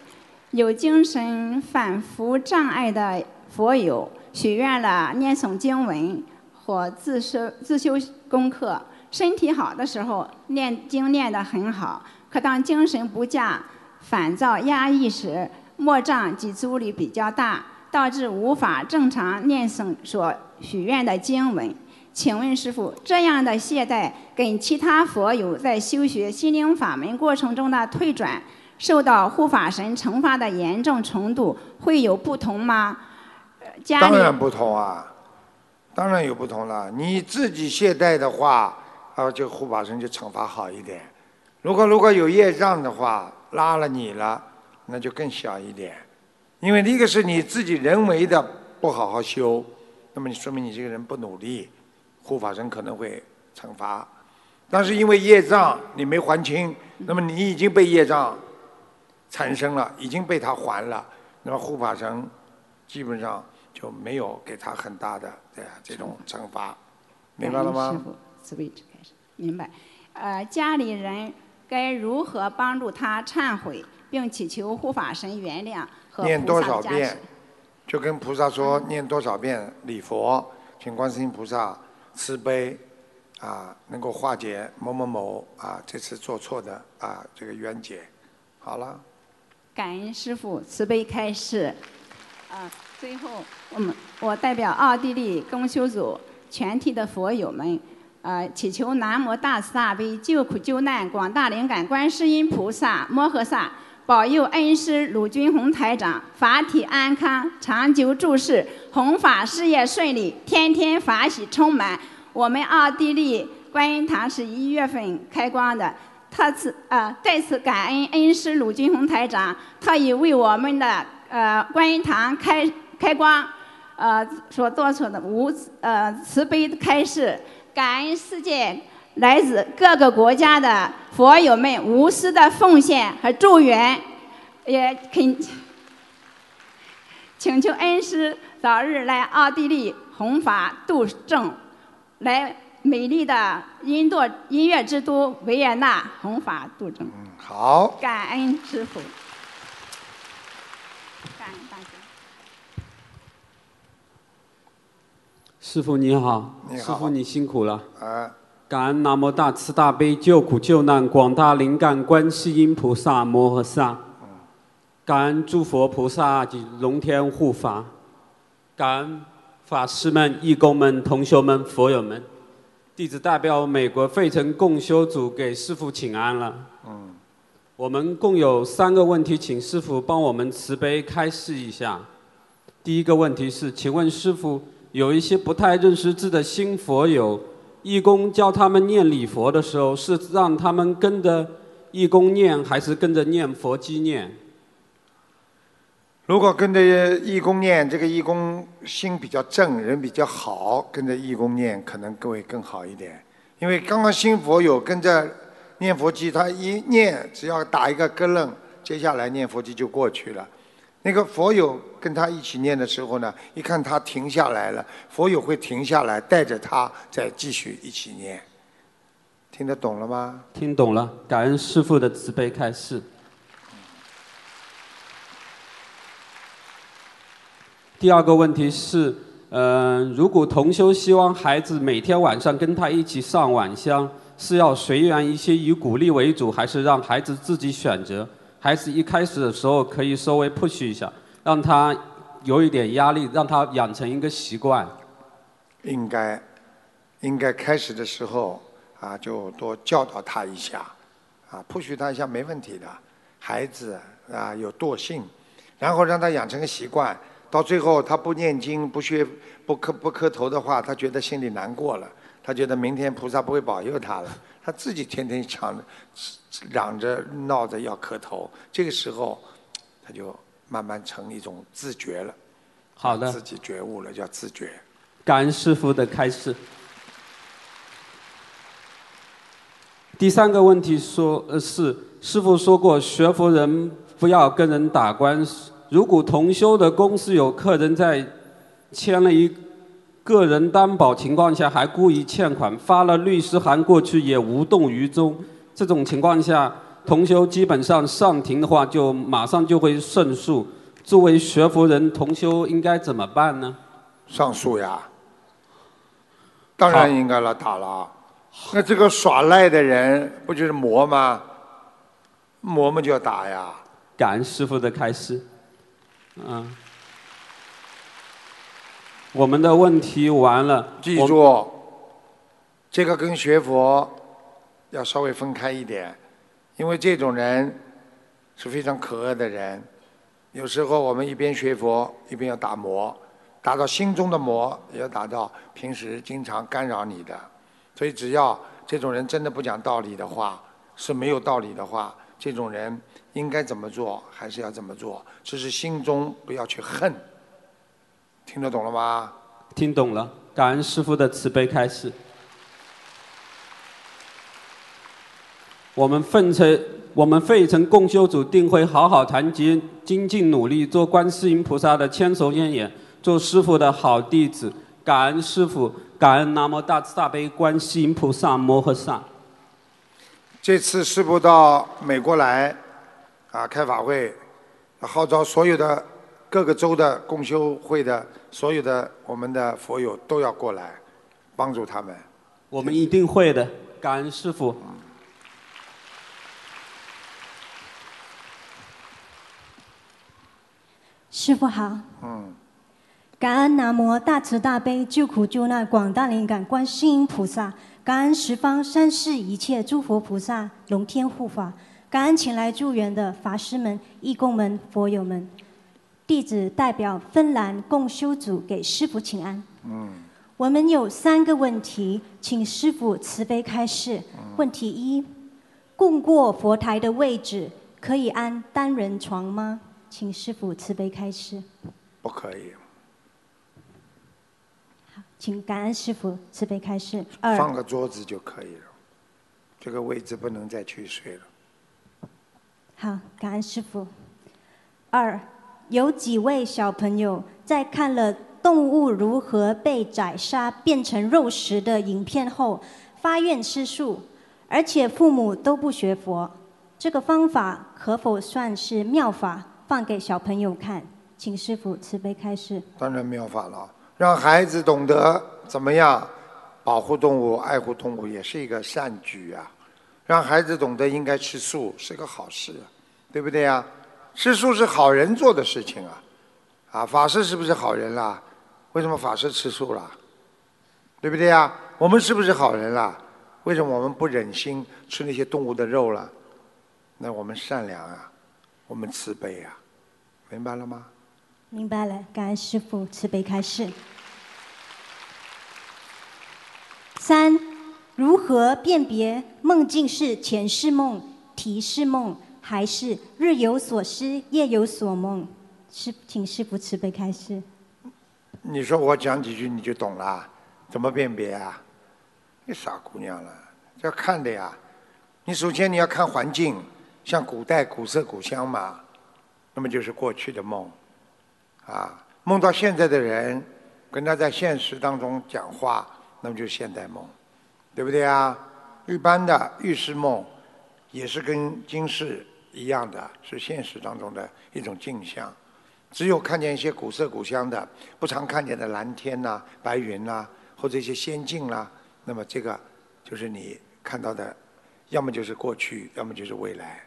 有精神反复障碍的佛友许愿了念诵经文或自修自修功课，身体好的时候念经念得很好，可当精神不佳、烦躁压抑时，魔障及阻力比较大，导致无法正常念诵所许愿的经文。请问师傅，这样的懈怠跟其他佛友在修学心灵法门过程中的退转，受到护法神惩罚的严重程度会有不同吗？家当然不同啊，当然有不同了。你自己懈怠的话，啊，这个护法神就惩罚好一点。如果如果有业障的话，拉了你了，那就更小一点。因为一个是你自己人为的不好好修，那么你说明你这个人不努力，护法神可能会惩罚。但是因为业障你没还清，那么你已经被业障产生了，已经被他还了，那么护法神基本上就没有给他很大的这种惩罚，明白了吗师？傅，慈悲之开始，明白。呃，家里人该如何帮助他忏悔，并祈求护法神原谅和念多少遍？，就跟菩萨说念多少遍礼佛，请观世音菩萨慈悲啊，能够化解某某某啊这次做错的啊这个冤结。好了，感恩师傅慈悲开示。啊，最后我们我代表奥地利公修组全体的佛友们，呃，祈求南无大慈大悲救苦救难广大灵感观世音菩萨摩诃萨保佑恩师鲁军红台长法体安康，长久住世，弘法事业顺利，天天法喜充满。我们奥地利观音堂是一月份开光的，特此呃再次感恩恩师鲁军红台长特意为我们的呃观音堂开开光，呃所做出的无呃慈悲的开示，感恩世界来自各个国家的佛友们无私的奉献和助缘，也恳请求恩师早日来奥地利弘法度众，来美丽的音乐音乐之都维也纳弘法度众。好，感恩师傅，感恩大家。师傅你好，你好师傅你辛苦了。啊，感恩南无大慈大悲救苦救难广大灵感观世音菩萨摩诃萨，感恩诸佛菩萨及龙天护法，感恩法师们、义工们、同学们、佛友们。弟子代表美国费城共修组给师傅请安了。嗯，我们共有三个问题，请师傅帮我们慈悲开示一下。第一个问题是，请问师傅，有一些不太认识字的新佛友，义工教他们念礼佛的时候，是让他们跟着义工念，还是跟着念佛机念？如果跟着义工念，这个义工心比较正，人比较好，跟着义工念可能各位更好一点。因为刚刚新佛友跟着念佛机，他一念只要打一个咯楞，接下来念佛机就过去了。那个佛友跟他一起念的时候呢，一看他停下来了，佛友会停下来，带着他再继续一起念。听得懂了吗？听懂了，感恩师父的慈悲开示。第二个问题是，呃，如果同修希望孩子每天晚上跟他一起上晚香，是要随缘一些，以鼓励为主，还是让孩子自己选择？孩子一开始的时候可以稍微 push 一下，让他有一点压力，让他养成一个习惯。应该，应该开始的时候啊，就多教导他一下，啊，不许他一下没问题的。孩子啊有惰性，然后让他养成个习惯，到最后他不念经、不学、不磕不磕头的话，他觉得心里难过了，他觉得明天菩萨不会保佑他了，他自己天天抢着、嚷着、闹着要磕头，这个时候他就慢慢成一种自觉了。好的自己觉悟了，叫自觉。感恩师傅的开示。第三个问题说，呃，是师傅说过，学佛人不要跟人打官司。如果同修的公司有客人在签了一个人担保情况下，还故意欠款，发了律师函过去也无动于衷，这种情况下，同修基本上上庭的话，就马上就会胜诉。作为学佛人，同修应该怎么办呢？上诉呀，当然应该了，打了。那这个耍赖的人不就是魔吗？魔嘛就要打呀。感恩师傅的开示。嗯，我们的问题完了。记住，这个跟学佛要稍微分开一点，因为这种人是非常可恶的人。有时候我们一边学佛，一边要打磨，打到心中的磨，也要打到平时经常干扰你的。所以，只要这种人真的不讲道理的话，是没有道理的话，这种人应该怎么做，还是要怎么做，只是心中不要去恨。听得懂了吗？听懂了，感恩师傅的慈悲开示。我们奉承，我们费城共修组定会好好团结，精进努力，做观世音菩萨的千手千眼，做师傅的好弟子。感恩师傅，感恩南无大慈大悲观世音菩萨摩诃萨。这次师傅到美国来，啊，开法会，号召所有的各个州的共修会的所有的我们的佛友都要过来，帮助他们。我们一定会的，感恩师傅。师傅好，嗯，感恩南无大慈大悲救苦救难广大灵感观世音菩萨，感恩十方三世一切诸佛菩萨龙天护法，感恩请来助缘的法师们、义工们、佛友们。弟子代表芬兰共修组给师傅请安。嗯，我们有三个问题，请师傅慈悲开示。问题一：供过佛台的位置可以安单人床吗？请师傅慈悲开示。不可以，请感恩师傅慈悲开示。二，放个桌子就可以了，这个位置不能再去睡了。好，感恩师傅。二，有几位小朋友在看了动物如何被宰杀变成肉食的影片后，发愿吃素，而且父母都不学佛，这个方法可否算是妙法，放给小朋友看？请师傅慈悲开示。当然妙法了，让孩子懂得怎么样保护动物、爱护动物，也是一个善举啊。让孩子懂得应该吃素是个好事，对不对呀？吃素是好人做的事情啊。啊，法师是不是好人啦？为什么法师吃素了？对不对呀？我们是不是好人啦？为什么我们不忍心吃那些动物的肉了？那我们善良啊，我们慈悲啊，明白了吗？明白了，感恩师父慈悲开示。三，如何辨别梦境是前世梦、提示梦，还是日有所思、夜有所梦？师，请师父慈悲开示。你说我讲几句你就懂了，怎么辨别啊？你傻姑娘了，要看的呀。你首先你要看环境，像古代古色古香嘛，那么就是过去的梦。啊，梦到现在的人，跟他在现实当中讲话，那么就是现代梦，对不对啊？一般的预示梦，也是跟今世一样的，是现实当中的一种镜像。只有看见一些古色古香的、不常看见的蓝天呐、白云呐，或者一些仙境啦，那么这个就是你看到的，要么就是过去，要么就是未来，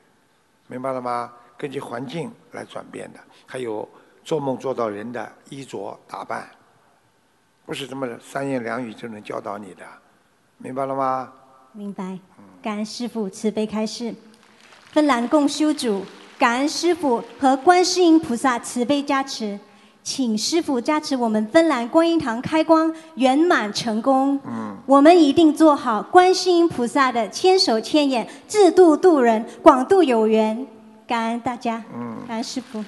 明白了吗？根据环境来转变的，还有。做梦做到人的衣着打扮，不是这么三言两语就能教导你的，明白了吗？明白。感恩师父慈悲开示，芬兰共修主，感恩师父和观世音菩萨慈悲加持，请师父加持我们芬兰观音堂开光圆满成功。嗯。我们一定做好观世音菩萨的千手千眼，自度度人，广度有缘。感恩大家。嗯。感恩师父。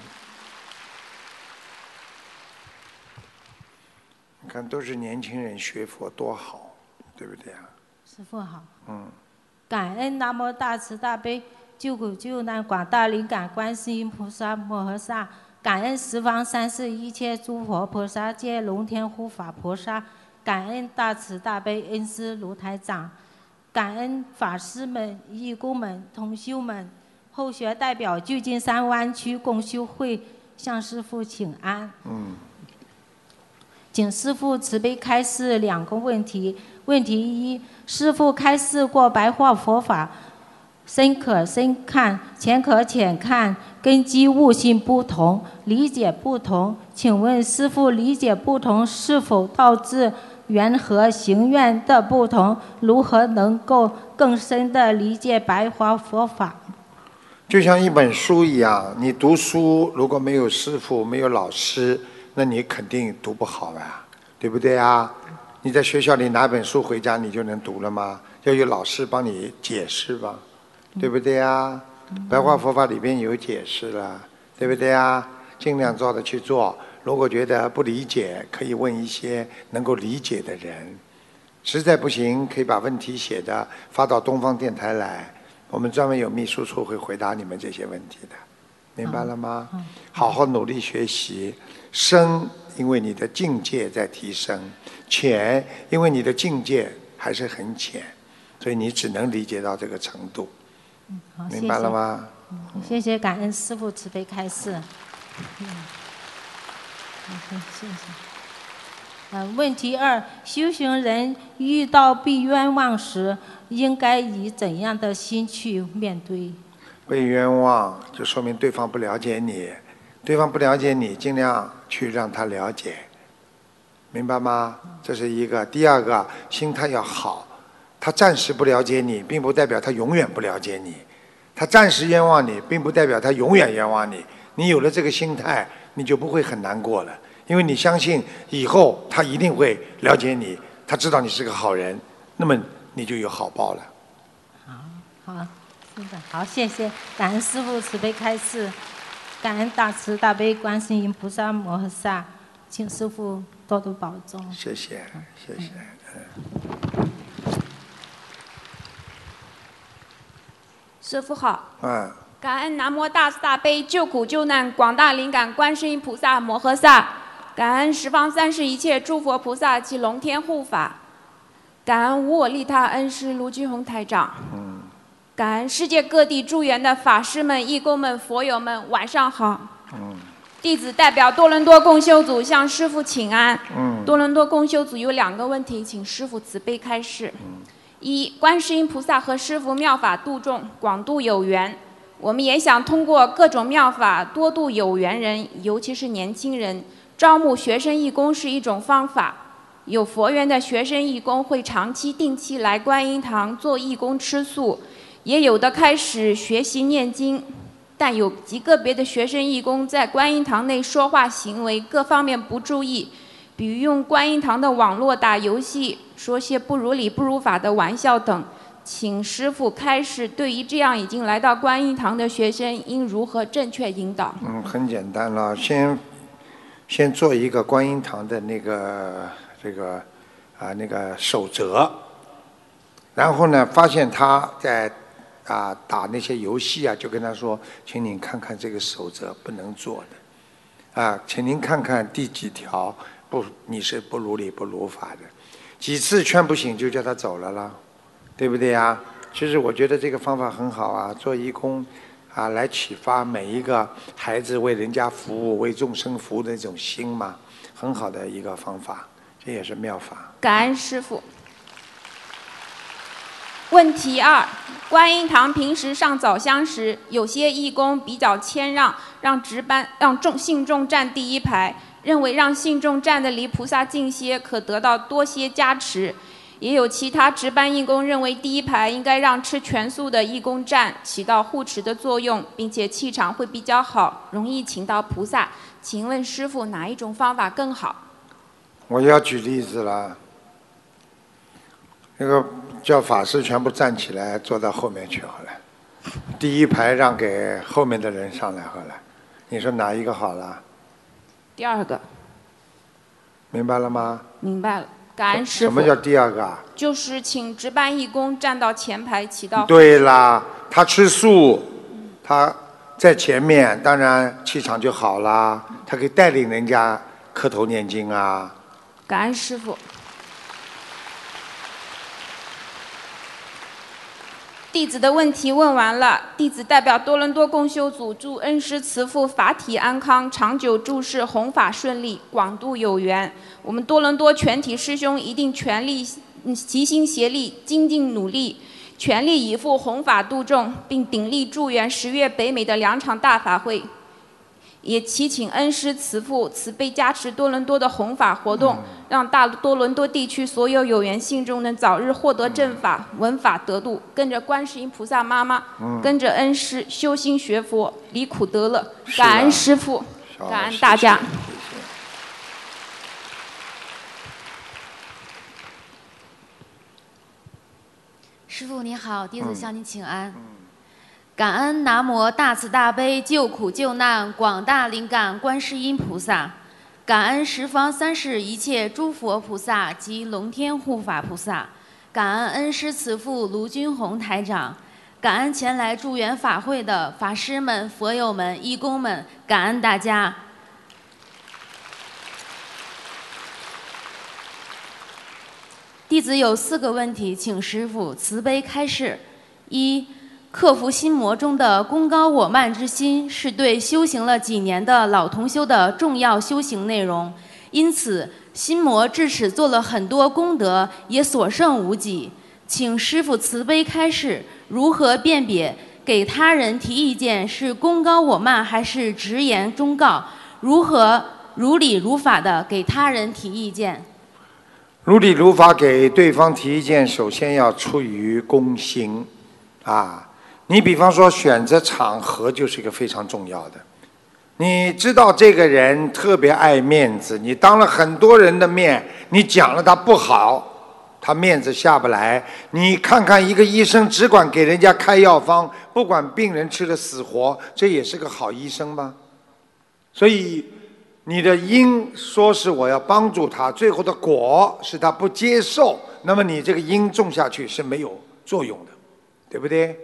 看，都是年轻人学佛多好，对不对啊？师傅好。嗯。感恩南无大慈大悲救苦救难广大灵感观世音菩萨摩诃萨，感恩十方三世一切诸佛菩萨界龙天护法菩萨，感恩大慈大悲恩师卢台长，感恩法师们、义工们、同修们，后学代表旧金山湾区共修会向师父请安。嗯。请师父慈悲开示两个问题。问题一：师父开示过白话佛法，深可深看，浅可浅看，根基悟性不同，理解不同。请问师父，理解不同是否导致缘和行愿的不同？如何能够更深的理解白话佛法？就像一本书一样，你读书如果没有师父，没有老师。那你肯定读不好呀，对不对啊？你在学校里拿本书回家，你就能读了吗？要有老师帮你解释吧，对不对呀？白话佛法里边有解释了，对不对啊？尽量照着去做。如果觉得不理解，可以问一些能够理解的人。实在不行，可以把问题写的发到东方电台来，我们专门有秘书处会回答你们这些问题的。明白了吗？好好努力学习。深，因为你的境界在提升；浅，因为你的境界还是很浅，所以你只能理解到这个程度。嗯，好，明白了吗？谢谢，感恩师傅慈悲开示。嗯，好，谢谢。呃，问题二：修行人遇到被冤枉时，应该以怎样的心去面对？被冤枉，就说明对方不了解你。对方不了解你，尽量去让他了解，明白吗？这是一个。第二个，心态要好。他暂时不了解你，并不代表他永远不了解你。他暂时冤枉你，并不代表他永远冤枉你。你有了这个心态，你就不会很难过了，因为你相信以后他一定会了解你，他知道你是个好人，那么你就有好报了。好，好，是的，好，谢谢，感恩师父慈悲开示。感恩大慈大悲观世音菩萨摩诃萨，请师傅多多保重。谢谢，谢谢。师傅好。嗯。感恩南无大慈大悲救苦救难广大灵感观世音菩萨摩诃萨，感恩十方三世一切诸佛菩萨及龙天护法，感恩无我利他恩师卢俊宏台长。嗯。感恩世界各地助缘的法师们、义工们、佛友们，晚上好。嗯。弟子代表多伦多共修组向师父请安。嗯。多伦多共修组有两个问题，请师父慈悲开示。嗯。一，观世音菩萨和师父妙法度众，广度有缘。我们也想通过各种妙法多度有缘人，尤其是年轻人。招募学生义工是一种方法。有佛缘的学生义工会长期定期来观音堂做义工吃素，也有的开始学习念经，但有极个别的学生义工在观音堂内说话行为各方面不注意，比如用观音堂的网络打游戏，说些不如理不如法的玩笑等，请师傅开示，对于这样已经来到观音堂的学生应如何正确引导？嗯，很简单了，先先做一个观音堂的那个。这个啊，那个守则，然后呢，发现他在啊打那些游戏啊，就跟他说：“请您看看这个守则不能做的，啊，请您看看第几条不，你是不如理不如法的。”几次劝不醒，就叫他走了啦，对不对呀？其实我觉得这个方法很好啊，做义工啊，来启发每一个孩子为人家服务、为众生服务的那种心嘛，很好的一个方法。这也是妙法。感恩师傅。问题二：观音堂平时上早香时，有些义工比较谦让，让值班让众信众站第一排，认为让信众站得离菩萨近些，可得到多些加持。也有其他值班义工认为第一排应该让吃全素的义工站，起到护持的作用，并且气场会比较好，容易请到菩萨。请问师傅，哪一种方法更好？我要举例子了，那个叫法师全部站起来，坐到后面去好了。第一排让给后面的人上来好了。你说哪一个好了？第二个。明白了吗？明白了，感恩师傅。什么叫第二个啊？就是请值班义工站到前排，起到。对啦，他吃素，他在前面，当然气场就好啦。他可以带领人家磕头念经啊。感恩师傅。弟子的问题问完了，弟子代表多伦多共修组祝恩师慈父法体安康，长久住世，弘法顺利，广度有缘。我们多伦多全体师兄一定全力齐心协力，精进努力，全力以赴弘法度众，并鼎力助缘十月北美的两场大法会。也祈请恩师慈父慈悲加持多伦多的弘法活动，让大多伦多地区所有有缘信众能早日获得正法、闻法得度，跟着观世音菩萨妈妈，跟着恩师修心学佛，离苦得乐。感恩师父，感恩大家。师傅你好，弟子向您请安。感恩南无大慈大悲救苦救难广大灵感观世音菩萨，感恩十方三世一切诸佛菩萨及龙天护法菩萨，感恩恩师慈父卢军宏台长，感恩前来助缘法会的法师们、佛友们、义工们，感恩大家。弟子有四个问题，请师父慈悲开示：一。克服心魔中的功高我慢之心，是对修行了几年的老同修的重要修行内容。因此，心魔至此做了很多功德，也所剩无几。请师父慈悲开示，如何辨别给他人提意见是功高我慢，还是直言忠告？如何如理如法的给他人提意见？如理如法给对方提意见，首先要出于公心，啊。你比方说选择场合就是一个非常重要的。你知道这个人特别爱面子，你当了很多人的面，你讲了他不好，他面子下不来。你看看一个医生只管给人家开药方，不管病人吃的死活，这也是个好医生吗？所以你的因说是我要帮助他，最后的果是他不接受，那么你这个因种下去是没有作用的，对不对？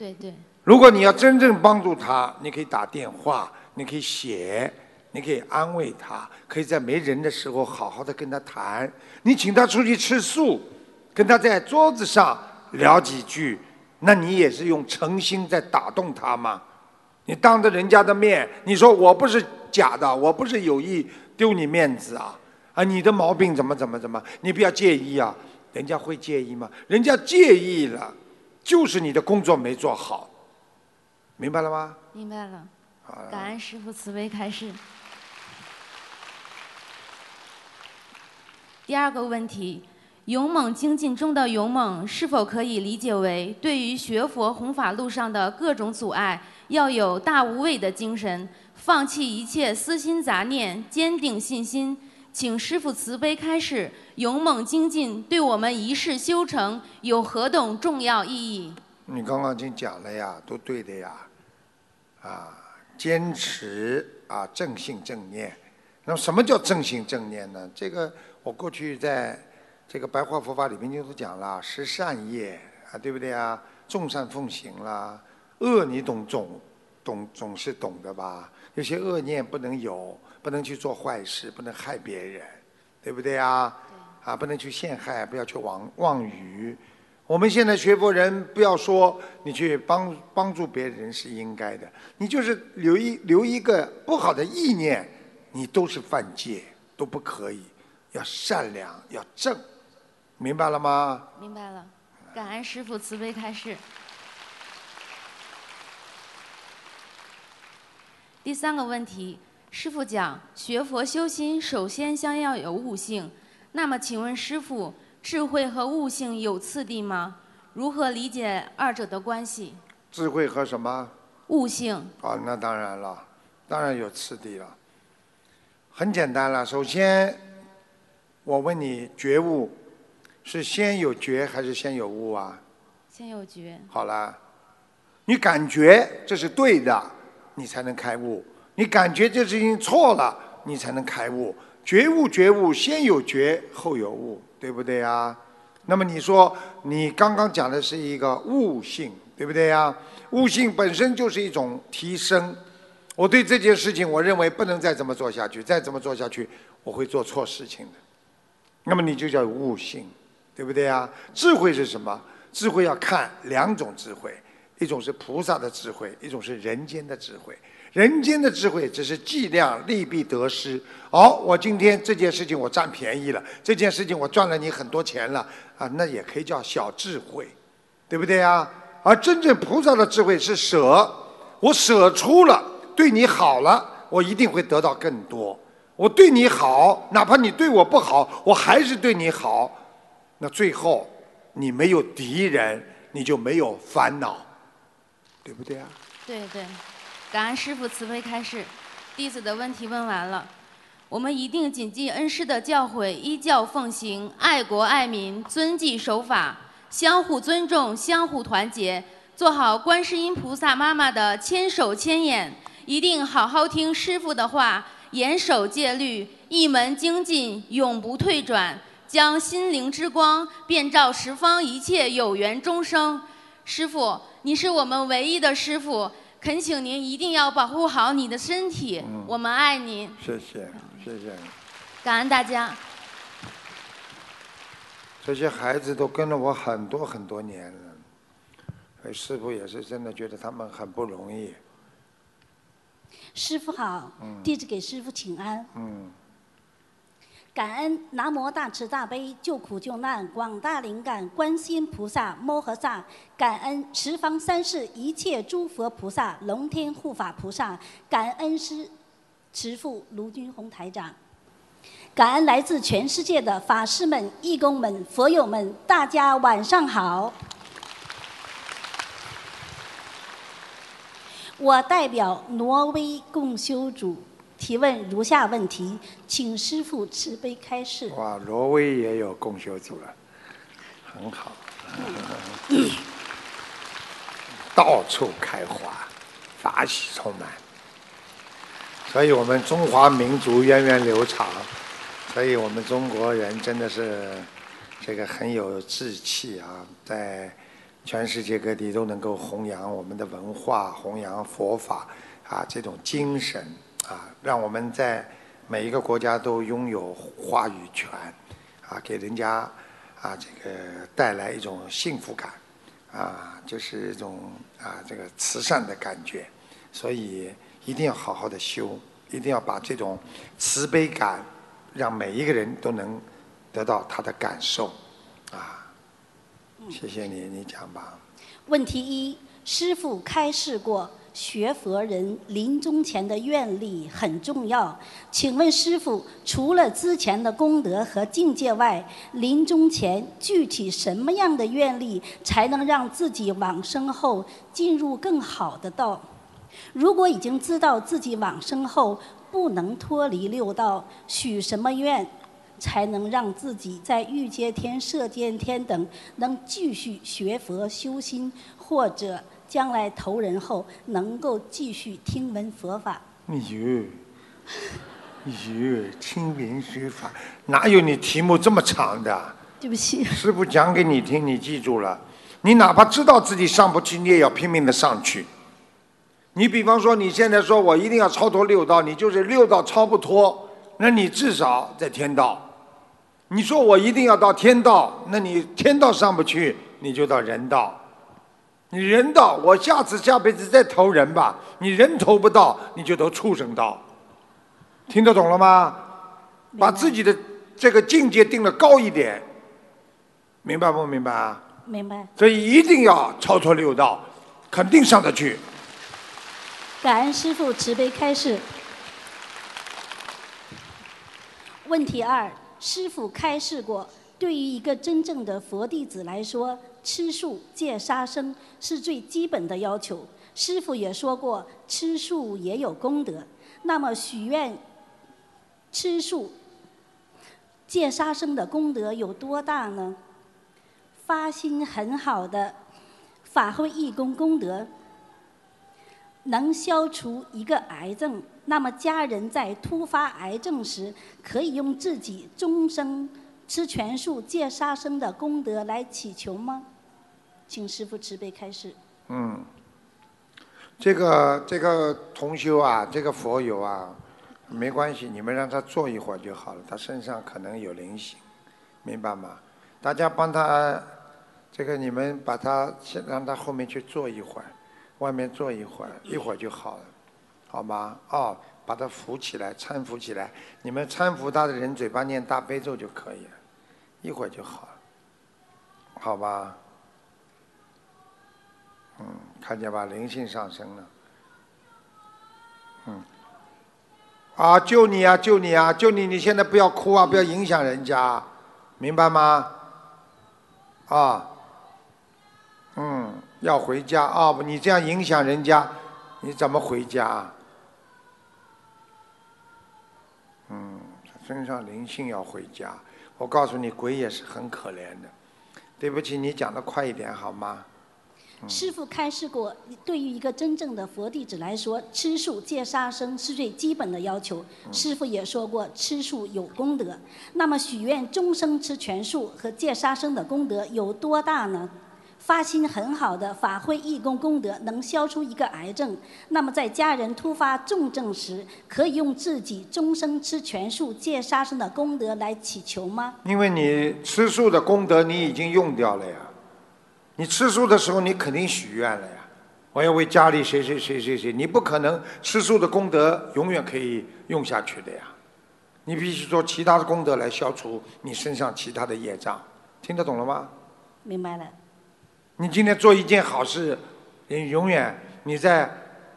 对对，如果你要真正帮助他，你可以打电话，你可以写，你可以安慰他，可以在没人的时候好好的跟他谈。你请他出去吃素，跟他在桌子上聊几句，那你也是用诚心在打动他吗？你当着人家的面，你说我不是假的，我不是有意丢你面子啊啊！你的毛病怎么怎么怎么？你不要介意啊，人家会介意吗？人家介意了，就是你的工作没做好，明白了吗？明白了。感恩师父慈悲开示。第二个问题，勇猛精进中的勇猛，是否可以理解为对于学佛弘法路上的各种阻碍，要有大无畏的精神，放弃一切私心杂念，坚定信心？请师父慈悲开示，勇猛精进对我们一世修成有何等重要意义？你刚刚已经讲了呀，都对的呀，啊，坚持啊，正信正念。那么什么叫正信正念呢？这个。我过去在这个白话佛法里面就是讲了，十善业啊，对不对啊？众善奉行啦，恶你懂总懂总是懂的吧？有些恶念不能有，不能去做坏事，不能害别人，对不对啊？啊，不能去陷害，不要去妄妄语。我们现在学佛人，不要说你去帮帮助别人是应该的，你就是留一留一个不好的意念，你都是犯戒，都不可以。要善良，要正，明白了吗？明白了，感恩师父慈悲开示。第三个问题，师傅讲学佛修心，首先先要有悟性。那么，请问师傅，智慧和悟性有次第吗？如何理解二者的关系？智慧和什么？悟性。啊，那当然了，当然有次第了。很简单了，首先。我问你，觉悟是先有觉还是先有悟啊？先有觉。好了，你感觉这是对的，你才能开悟；你感觉这事情错了，你才能开悟。觉悟，觉悟，先有觉后有悟，对不对呀？那么你说，你刚刚讲的是一个悟性，对不对呀？悟性本身就是一种提升。我对这件事情，我认为不能再这么做下去，再这么做下去，我会做错事情的。那么你就叫悟性，对不对呀？智慧是什么？智慧要看两种智慧，一种是菩萨的智慧，一种是人间的智慧。人间的智慧只是计量利弊得失。哦，我今天这件事情我占便宜了，这件事情我赚了你很多钱了啊，那也可以叫小智慧，对不对啊？而真正菩萨的智慧是舍，我舍出了，对你好了，我一定会得到更多。我对你好，哪怕你对我不好，我还是对你好。那最后，你没有敌人，你就没有烦恼，对不对啊？对对，感恩师父慈悲开示，弟子的问题问完了。我们一定谨记恩师的教诲，依教奉行，爱国爱民，遵纪守法，相互尊重，相互团结，做好观世音菩萨妈妈的千手千眼，一定好好听师父的话。严守戒律，一门精进，永不退转，将心灵之光遍照十方一切有缘众生。师傅，你是我们唯一的师傅，恳请您一定要保护好你的身体。我们爱您。谢谢，谢谢。感恩大家。这些孩子都跟了我很多很多年了，师傅也是真的觉得他们很不容易。师傅好，弟子给师傅请安。嗯。感恩南无大慈大悲救苦救难广大灵感观世音菩萨摩诃萨，感恩十方三世一切诸佛菩萨龙天护法菩萨，感恩师慈父卢军宏台长，感恩来自全世界的法师们、义工们、佛友们，大家晚上好。我代表挪威共修组提问如下问题，请师父慈悲开示。哇，挪威也有共修组了，很好，到处开花，法喜充满，所以我们中华民族源远流长，所以我们中国人真的是这个很有志气啊，在。全世界各地都能够弘扬我们的文化，弘扬佛法，啊，这种精神，啊，让我们在每一个国家都拥有话语权，啊，给人家啊这个带来一种幸福感，啊，就是一种啊这个慈善的感觉，所以一定要好好的修，一定要把这种慈悲感，让每一个人都能得到他的感受，啊，谢谢你，你讲吧。问题一：师傅开示过，学佛人临终前的愿力很重要。请问师傅，除了之前的功德和境界外，临终前具体什么样的愿力才能让自己往生后进入更好的道？如果已经知道自己往生后不能脱离六道，许什么愿？才能让自己在欲界天、色界天等能继续学佛修心，或者将来投人后能够继续听闻佛法。哎呦，哎呦，听闻学法，哪有你题目这么长的？对不起，师傅讲给你听，你记住了。你哪怕知道自己上不去，你也要拼命的上去。你比方说，你现在说我一定要超脱六道，你就是六道超不脱，那你至少在天道。你说我一定要到天道，那你天道上不去，你就到人道。你人道，我下次下辈子再投人吧。你人投不到，你就投畜生道。听得懂了吗？把自己的这个境界定的高一点，明白不明白啊？明白。所以一定要超脱六道，肯定上得去。感恩师父慈悲开示。问题二：师父开示过，对于一个真正的佛弟子来说，吃素戒杀生是最基本的要求。师父也说过，吃素也有功德。那么许愿吃素戒杀生的功德有多大呢？发心很好的法会义工功德。能消除一个癌症，那么家人在突发癌症时，可以用自己终生吃全素戒杀生的功德来祈求吗？请师父慈悲开示。嗯，这个这个同修啊，这个佛友啊，没关系，你们让他坐一会儿就好了，他身上可能有灵性，明白吗？大家帮他，这个你们把他先让他后面去坐一会儿。外面坐一会儿，一会儿就好了，好吗？哦，把他扶起来，搀扶起来。你们搀扶他的人，嘴巴念大悲咒就可以了，一会儿就好了，好吧？嗯，看见吧，灵性上升了。嗯，啊，救你啊，救你啊，救你！你现在不要哭啊，不要影响人家，明白吗？啊，嗯。要回家啊！不，你这样影响人家，你怎么回家？嗯，身上灵性要回家。我告诉你，鬼也是很可怜的。对不起，你讲的快一点好吗？师傅开示过，对于一个真正的佛弟子来说，吃素戒杀生是最基本的要求。师傅也说过，吃素有功德。那么许愿终生吃全素和戒杀生的功德有多大呢？发心很好的法会义工功德能消除一个癌症，那么在家人突发重症时，可以用自己终生吃全素戒杀生的功德来祈求吗？因为你吃素的功德你已经用掉了呀，你吃素的时候你肯定许愿了呀，我要为家里谁谁谁谁谁，你不可能吃素的功德永远可以用下去的呀，你必须做其他的功德来消除你身上其他的业障，听得懂了吗？明白了。你今天做一件好事，你永远你在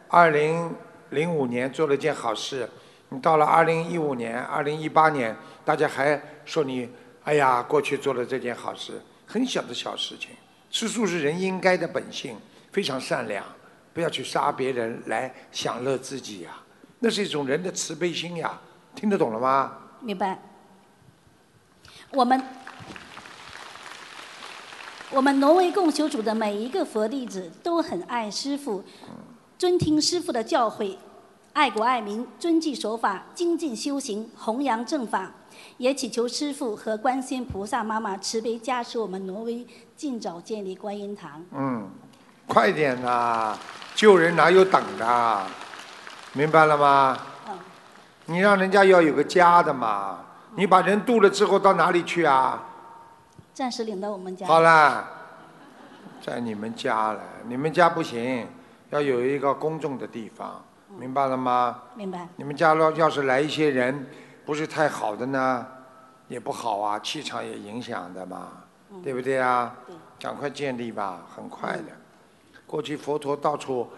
二零零五年做了件好事，你到了二零一五年、二零一八年，大家还说你哎呀，过去做了这件好事，很小的小事情。吃素是人应该的本性，非常善良，不要去杀别人来享乐自己呀，那是一种人的慈悲心呀，听得懂了吗？明白。我们。我们挪威共修组的每一个佛弟子都很爱师父，尊听师父的教诲，爱国爱民，遵纪守法，精进修行，弘扬正法，也祈求师父和观世音菩萨妈妈慈悲加持我们挪威尽早建立观音堂。嗯，快点呐！救人哪有等的？明白了吗？嗯。你让人家要有个家的嘛！你把人渡了之后到哪里去啊？暂时领到我们家。好啦，在你们家了，你们家不行，要有一个公众的地方，明白了吗？明白。你们家要要是来一些人不是太好的呢，也不好啊，气场也影响的嘛，对不对啊？赶快建立吧，很快的。过去佛陀到处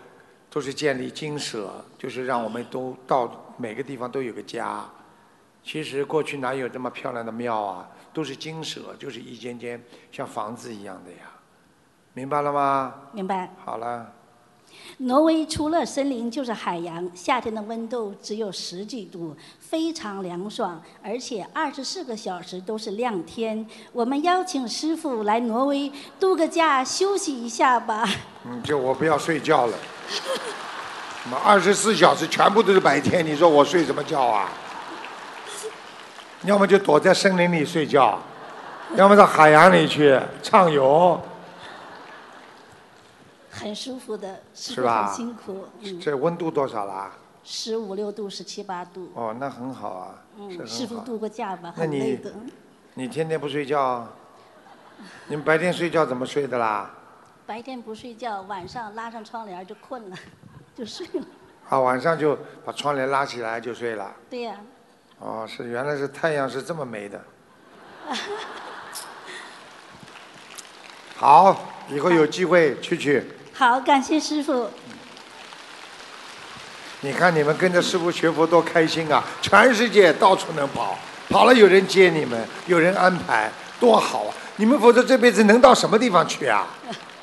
都是建立精舍，就是让我们都到每个地方都有个家。其实过去哪有这么漂亮的庙啊？都是金舍，就是一间间像房子一样的呀。明白了吗？明白。好了，挪威除了森林就是海洋，夏天的温度只有十几度，非常凉爽，而且二十四个小时都是亮天。我们邀请师傅来挪威度个假，休息一下吧。嗯，就我不要睡觉了。什么二十四小时全部都是白天，你说我睡什么觉啊？要么就躲在森林里睡觉，要么到海洋里去畅游，很舒服的，是吧？很辛苦。嗯，这温度多少啦？十五六度，十七八度。哦，那很好啊，是嗯，师很好。傅度个假吧，那你很累的。你天天不睡觉，你们白天睡觉怎么睡的啦？白天不睡觉，晚上拉上窗帘就困了，就睡了。啊，晚上就把窗帘拉起来就睡了。对呀、哦，是原来是太阳是这么美的。好，以后有机会去去。好，感谢师傅。你看你们跟着师傅学佛多开心啊！全世界到处能跑，跑了有人接你们，有人安排，多好啊！你们否则这辈子能到什么地方去啊？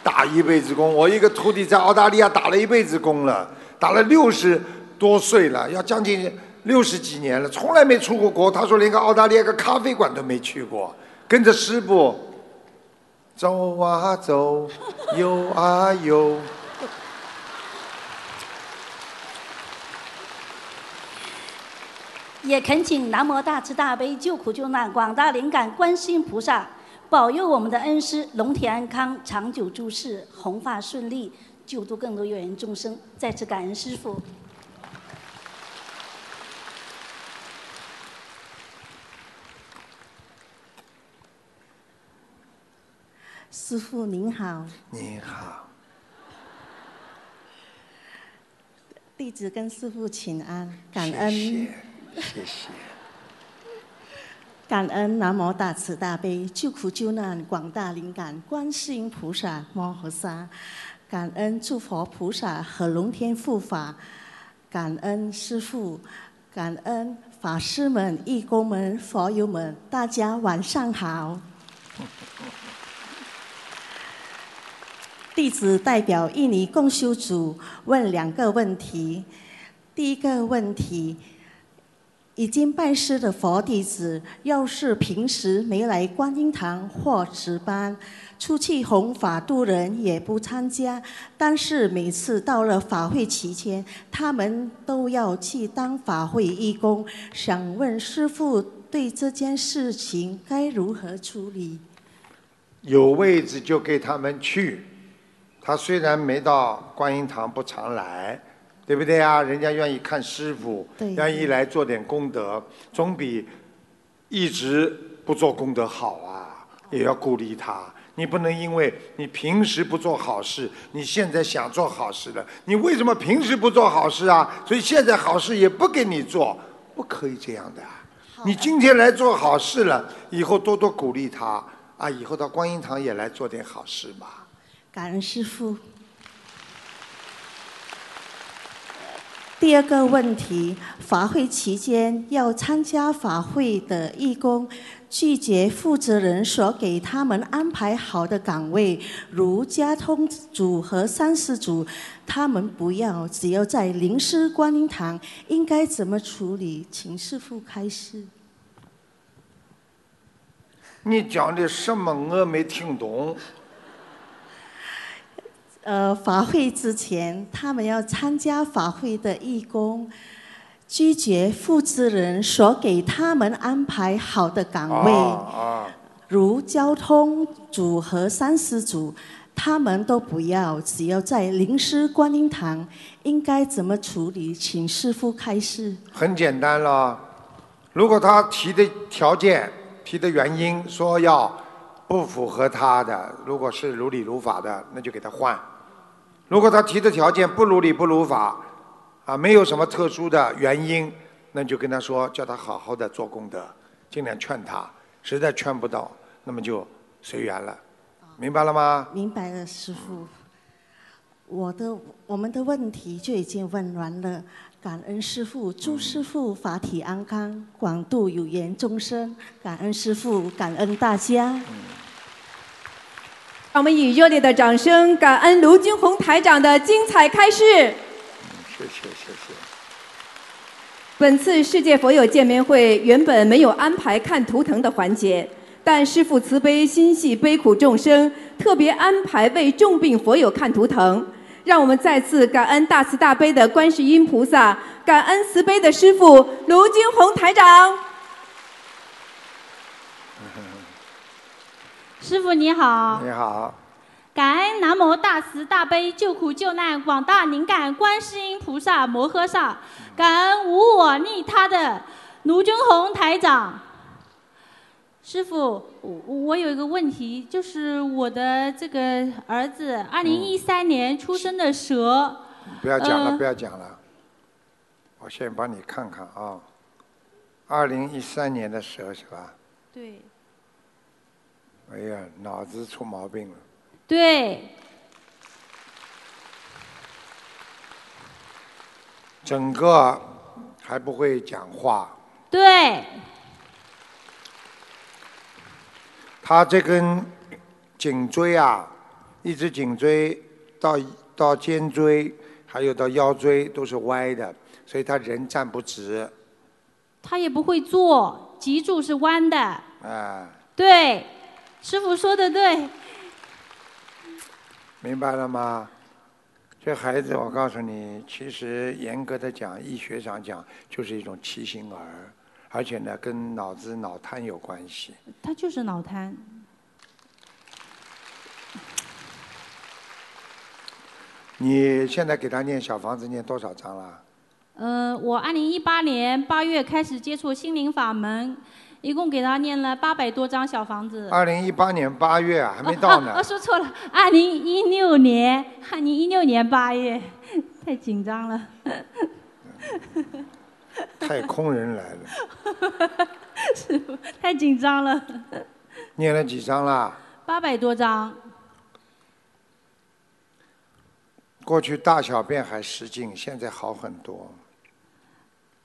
打一辈子工，我一个徒弟在澳大利亚打了一辈子工了，打了六十多岁了，要将近六十几年了，从来没出过国。他说连个澳大利亚个咖啡馆都没去过，跟着师傅走啊走，游啊游。也恳请南无大慈大悲救苦救难广大灵感观世音菩萨保佑我们的恩师龙体安康、长久住世、弘法顺利，救度更多有缘众生。再次感恩师父。师傅您好，你好，弟子跟师傅请安，感恩谢谢。感恩南无大慈大悲救苦救难广大灵感观世音菩萨摩诃萨，感恩诸佛菩萨和龙天护法，感恩师父，感恩法师们、义工们、佛友们，大家晚上好。弟子代表印尼共修组问两个问题。第一个问题，已经拜师的佛弟子，要是平时没来观音堂或值班，出去弘法度人也不参加，但是每次到了法会期间，他们都要去当法会义工。想问师父，对这件事情该如何处理？有位置就给他们去。他虽然没到观音堂，不常来，对不对啊？人家愿意看师傅，愿意来做点功德，总比一直不做功德好啊！也要鼓励他。你不能因为你平时不做好事，你现在想做好事了，你为什么平时不做好事啊？所以现在好事也不给你做，不可以这样的。你今天来做好事了，以后多多鼓励他啊！以后到观音堂也来做点好事吧。感恩师父。第二个问题，法会期间要参加法会的义工，拒绝负责人所给他们安排好的岗位，如交通组和三师组，他们不要，只要在灵师观音堂，应该怎么处理？请师父开示。你讲的什么？我没听懂。呃，法会之前，他们要参加法会的义工，拒绝负责人所给他们安排好的岗位，啊如交通组和三师组，他们都不要，只要在灵师观音堂，应该怎么处理？请师傅开示。很简单了。如果他提的条件、提的原因说要不符合他的，如果是如理如法的，那就给他换；如果他提的条件不如理不如法，啊，没有什么特殊的原因，那就跟他说，叫他好好的做功德，尽量劝他。实在劝不到，那么就随缘了，明白了吗？明白了，师傅。我的我们的问题就已经问完了，感恩师傅，祝师傅法体安康，广度有缘众生。感恩师傅，感恩大家。让我们以热烈的掌声，感恩卢军红台长的精彩开示。谢谢谢谢。本次世界佛友见面会原本没有安排看图腾的环节，但师父慈悲心系悲苦众生，特别安排为重病佛友看图腾。让我们再次感恩大慈大悲的观世音菩萨，感恩慈悲的师父卢军红台长。师傅你好。你好。感恩南无大慈大悲救苦救难广大灵感观世音菩萨摩诃萨，感恩无我利他的卢军红台长。师傅，我我有一个问题，就是我的这个儿子，二零一三年出生的蛇。不要讲了，呃不要讲了。我先帮你看看啊。二零一三年的蛇是吧？对哎呀，脑子出毛病了。对，整个还不会讲话。对，他这根颈椎啊，一直颈椎到到肩椎，还有到腰椎都是歪的，所以他人站不直。他也不会坐，脊柱是弯的。啊，对，师傅说的对。明白了吗？这孩子，我告诉你，其实严格的讲，医学上讲，就是一种畸形儿，而且呢，跟脑子脑瘫有关系。他就是脑瘫。你现在给他念小房子念多少章了？呃，我二零一八年八月开始接触心灵法门，一共给他念了八百多张小房子。二零一八年八月啊，还没到呢。啊啊，说错了，二零一六年，二零一六年八月，太紧张了。太空人来了，师傅太紧张了，念了几张啦？八百多张。过去大小便还失禁，现在好很多。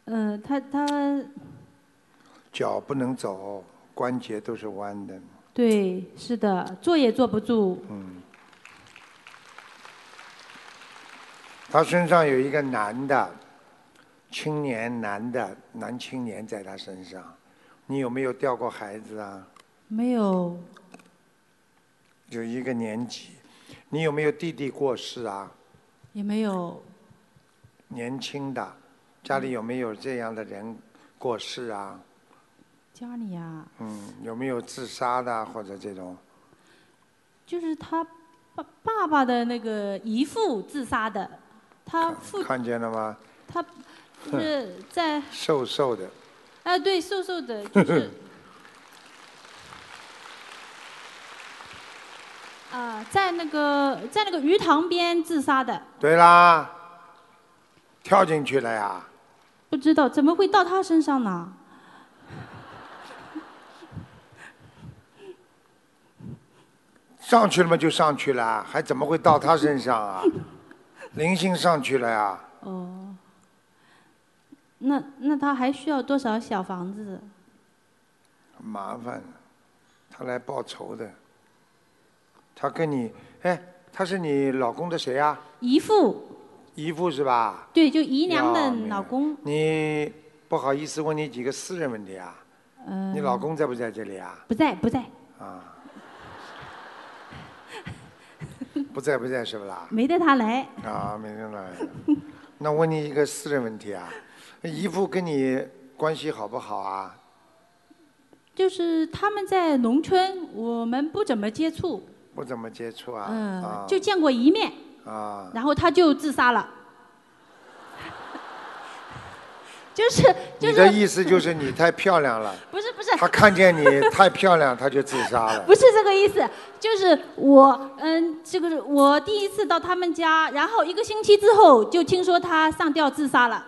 嗯、他他脚不能走，关节都是弯的。对，是的，坐也坐不住。嗯。他身上有一个男的，青年男的男青年在他身上，你有没有掉过孩子啊？没有，有一个年纪，你有没有弟弟过世啊？也没有，年轻的，家里有没有这样的人过世啊？家里呀、嗯，有没有自杀的或者这种？就是他爸爸爸的那个姨父自杀的，他父看见了吗？他就是在 瘦瘦的，啊，对，瘦瘦的，就是啊、在那个在那个鱼塘边自杀的，对啦，跳进去了呀。不知道怎么会到他身上呢？上去了嘛就上去了，还怎么会到他身上啊？灵性上去了呀。哦，那那他还需要多少小房子？很麻烦，他来报仇的。他跟你，哎，他是你老公的谁呀、姨父，姨父是吧？对，就姨娘的老公。你不好意思问你几个私人问题啊？嗯、你老公在不在这里啊？不在，不在，啊，不在不在是不啦？没带他来。啊，没人来。那问你一个私人问题啊，姨父跟你关系好不好啊？就是他们在农村，我们不怎么接触，不怎么接触啊？嗯、啊就见过一面，啊，然后他就自杀了。就是就是你的意思就是你太漂亮了。不是不是，他看见你太漂亮，他就自杀了。不是这个意思，就是我，嗯，这个是我第一次到他们家，然后一个星期之后就听说他上吊自杀了，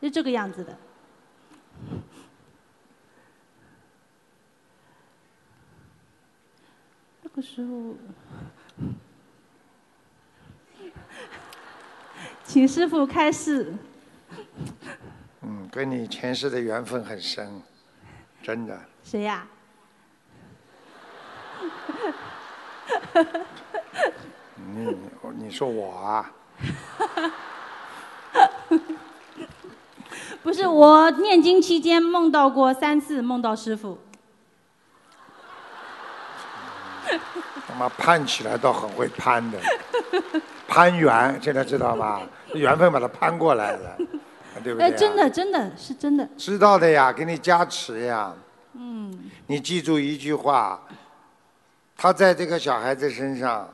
是这个样子的。那个时候，请师傅开示。嗯，跟你前世的缘分很深，真的。谁呀、你你说我啊？不是我念经期间梦到过三次，梦到师傅。他妈攀起来倒很会攀的，攀缘，现在知道吧？缘分把他攀过来了，对不对、哎，真。的，真的是真的。知道的呀，给你加持呀。嗯，你记住一句话，他在这个小孩子身上，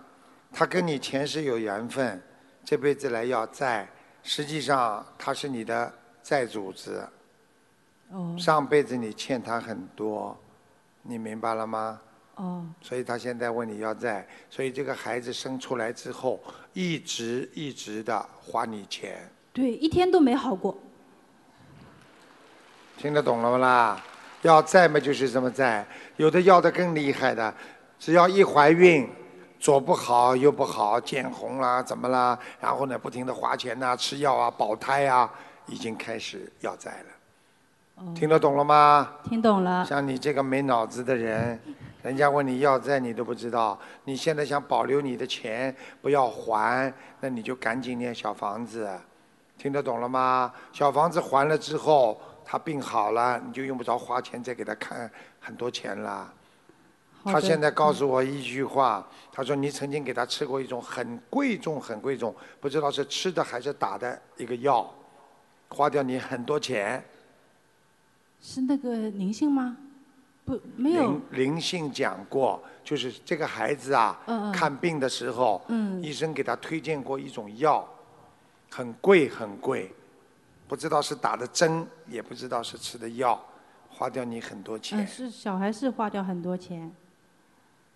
他跟你前世有缘分，这辈子来要债，实际上他是你的债主子。哦上辈子你欠他很多，你明白了吗？哦，所以他现在问你要债，所以这个孩子生出来之后，一直一直的花你钱，对，一天都没好过。听得懂了吗啦？要债嘛就是这么债，有的要的更厉害的，只要一怀孕，左不好右不好，见红啦怎么啦，然后呢不停的花钱呐、吃药啊、保胎啊，已经开始要债了。听得懂了吗？听懂了。像你这个没脑子的人，人家问你要债你都不知道，你现在想保留你的钱不要还，那你就赶紧念小房子，听得懂了吗？小房子还了之后，他病好了，你就用不着花钱再给他看很多钱了。他现在告诉我一句话，他说你曾经给他吃过一种很贵重、很贵重，不知道是吃的还是打的一个药，花掉你很多钱。是那个灵性吗？不，没有灵。灵性讲过，就是这个孩子啊，嗯嗯看病的时候，嗯医生给他推荐过一种药，很贵很贵，不知道是打的针，也不知道是吃的药，花掉你很多钱，嗯，是小孩是花掉很多钱。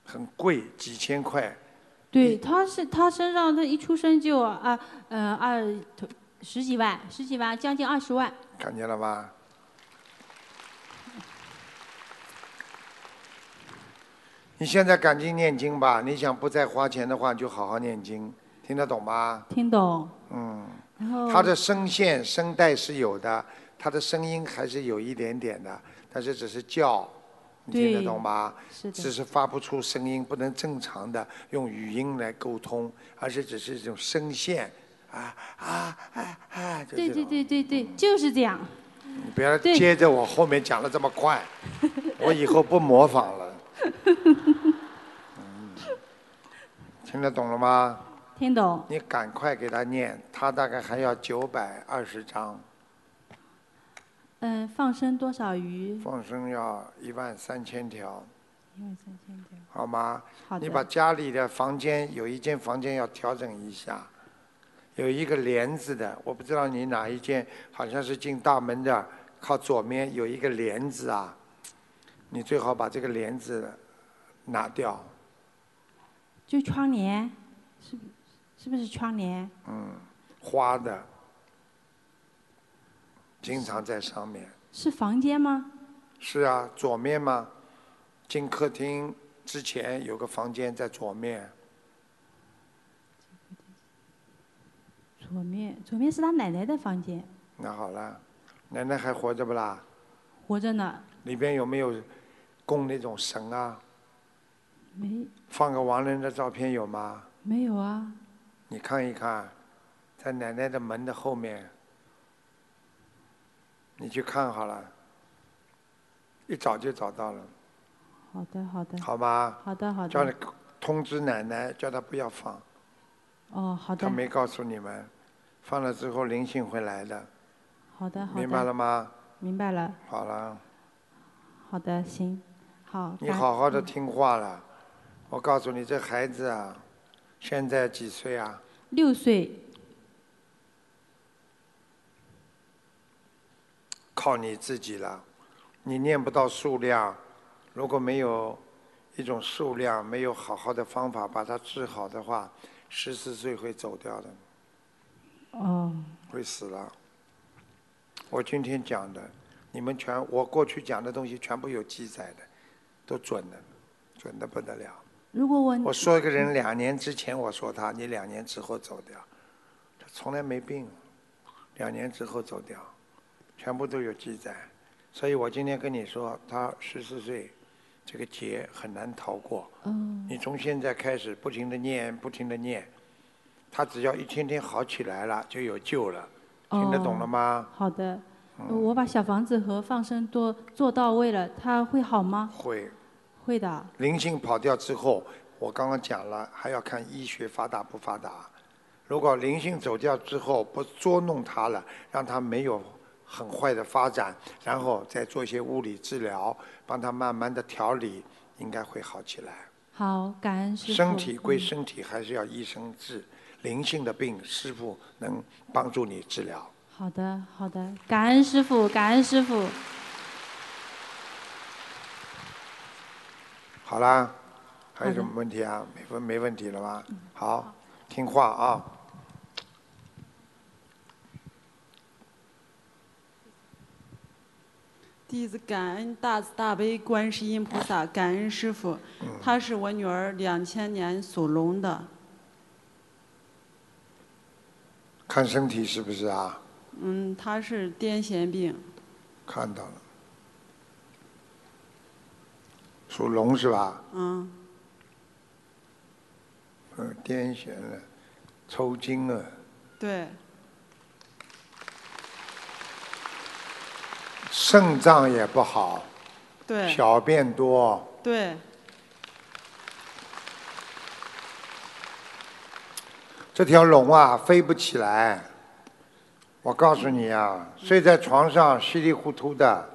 很贵，几千块。对，他是他身上他一出生就啊呃二十几万，十几万，将近二十万。看见了吧？你现在赶紧念经吧！你想不再花钱的话，就好好念经，听得懂吗？听懂。嗯。然后他的声线、声带是有的，他的声音还是有一点点的，但是只是叫，你听得懂吗？是的只是发不出声音，不能正常的用语音来沟通，而是只是这种声线，啊啊啊啊！就对对对对对，就是这样。你不要接着我后面讲的这么快，我以后不模仿了。嗯，听得懂了吗？听懂。你赶快给他念，他大概还要九百二十张，嗯，放生多少鱼？放生要一万三千条，一万三千条。好吗？好的你把家里的房间有一间房间要调整一下，有一个帘子的，我不知道你哪一间，好像是进大门的，靠左面有一个帘子啊，你最好把这个帘子拿掉，就窗帘，是不是不是窗帘？嗯，花的，经常在上面。是房间吗？是啊，左面嘛，进客厅之前有个房间在左面，左面，左面是他奶奶的房间，那好了，奶奶还活着不啦？活着呢。里边有没有供那种神啊？没放个亡人的照片有吗？没有啊？你看一看，在奶奶的门的后面，你去看好了，一找就找到了，好的好的。好吗？好的好的。叫你通知奶奶，叫她不要放，哦，好的她。没告诉你们，放了之后灵性会来的，好的好的。明白了吗？明白了。好了，好的，行，好。你好好的听话了。我告诉你，这孩子啊，现在几岁啊？六岁，靠你自己了。你念不到数量，如果没有一种数量，没有好好的方法把它治好的话，十四岁会走掉的，哦，会死了。我今天讲的，你们全我过去讲的东西全部有记载的，都准的，准的不得了。如果我我说一个人两年之前我说他，你两年之后走掉，他从来没病，两年之后走掉，全部都有记载。所以我今天跟你说，他十四岁，这个劫很难逃过。嗯你从现在开始不停的念，不停的念，他只要一天天好起来了，就有救了。听得懂了吗？好的，嗯我把小房子和放生多做到位了，他会好吗？会。会的。灵性跑掉之后，我刚刚讲了，还要看医学发达不发达。如果灵性走掉之后不捉弄它了，让它没有很坏的发展，然后再做一些物理治疗，帮它慢慢的调理，应该会好起来。好，感恩师傅。身体归嗯身体，还是要医生治。灵性的病，师傅能帮助你治疗。好的，好的，感恩师傅，感恩师傅。好啦，还有什么问题啊？没问没问题了吧？好，听话啊。弟子感恩大慈大悲观世音菩萨，感恩师傅。她是我女儿，两千年属龙的。看身体是不是啊？嗯，她是癫痫病。看到了，属龙是吧？嗯，嗯，癫痫了，抽筋了，对，肾脏也不好，对，小便多，对，这条龙啊飞不起来。我告诉你啊，睡在床上稀里糊涂的，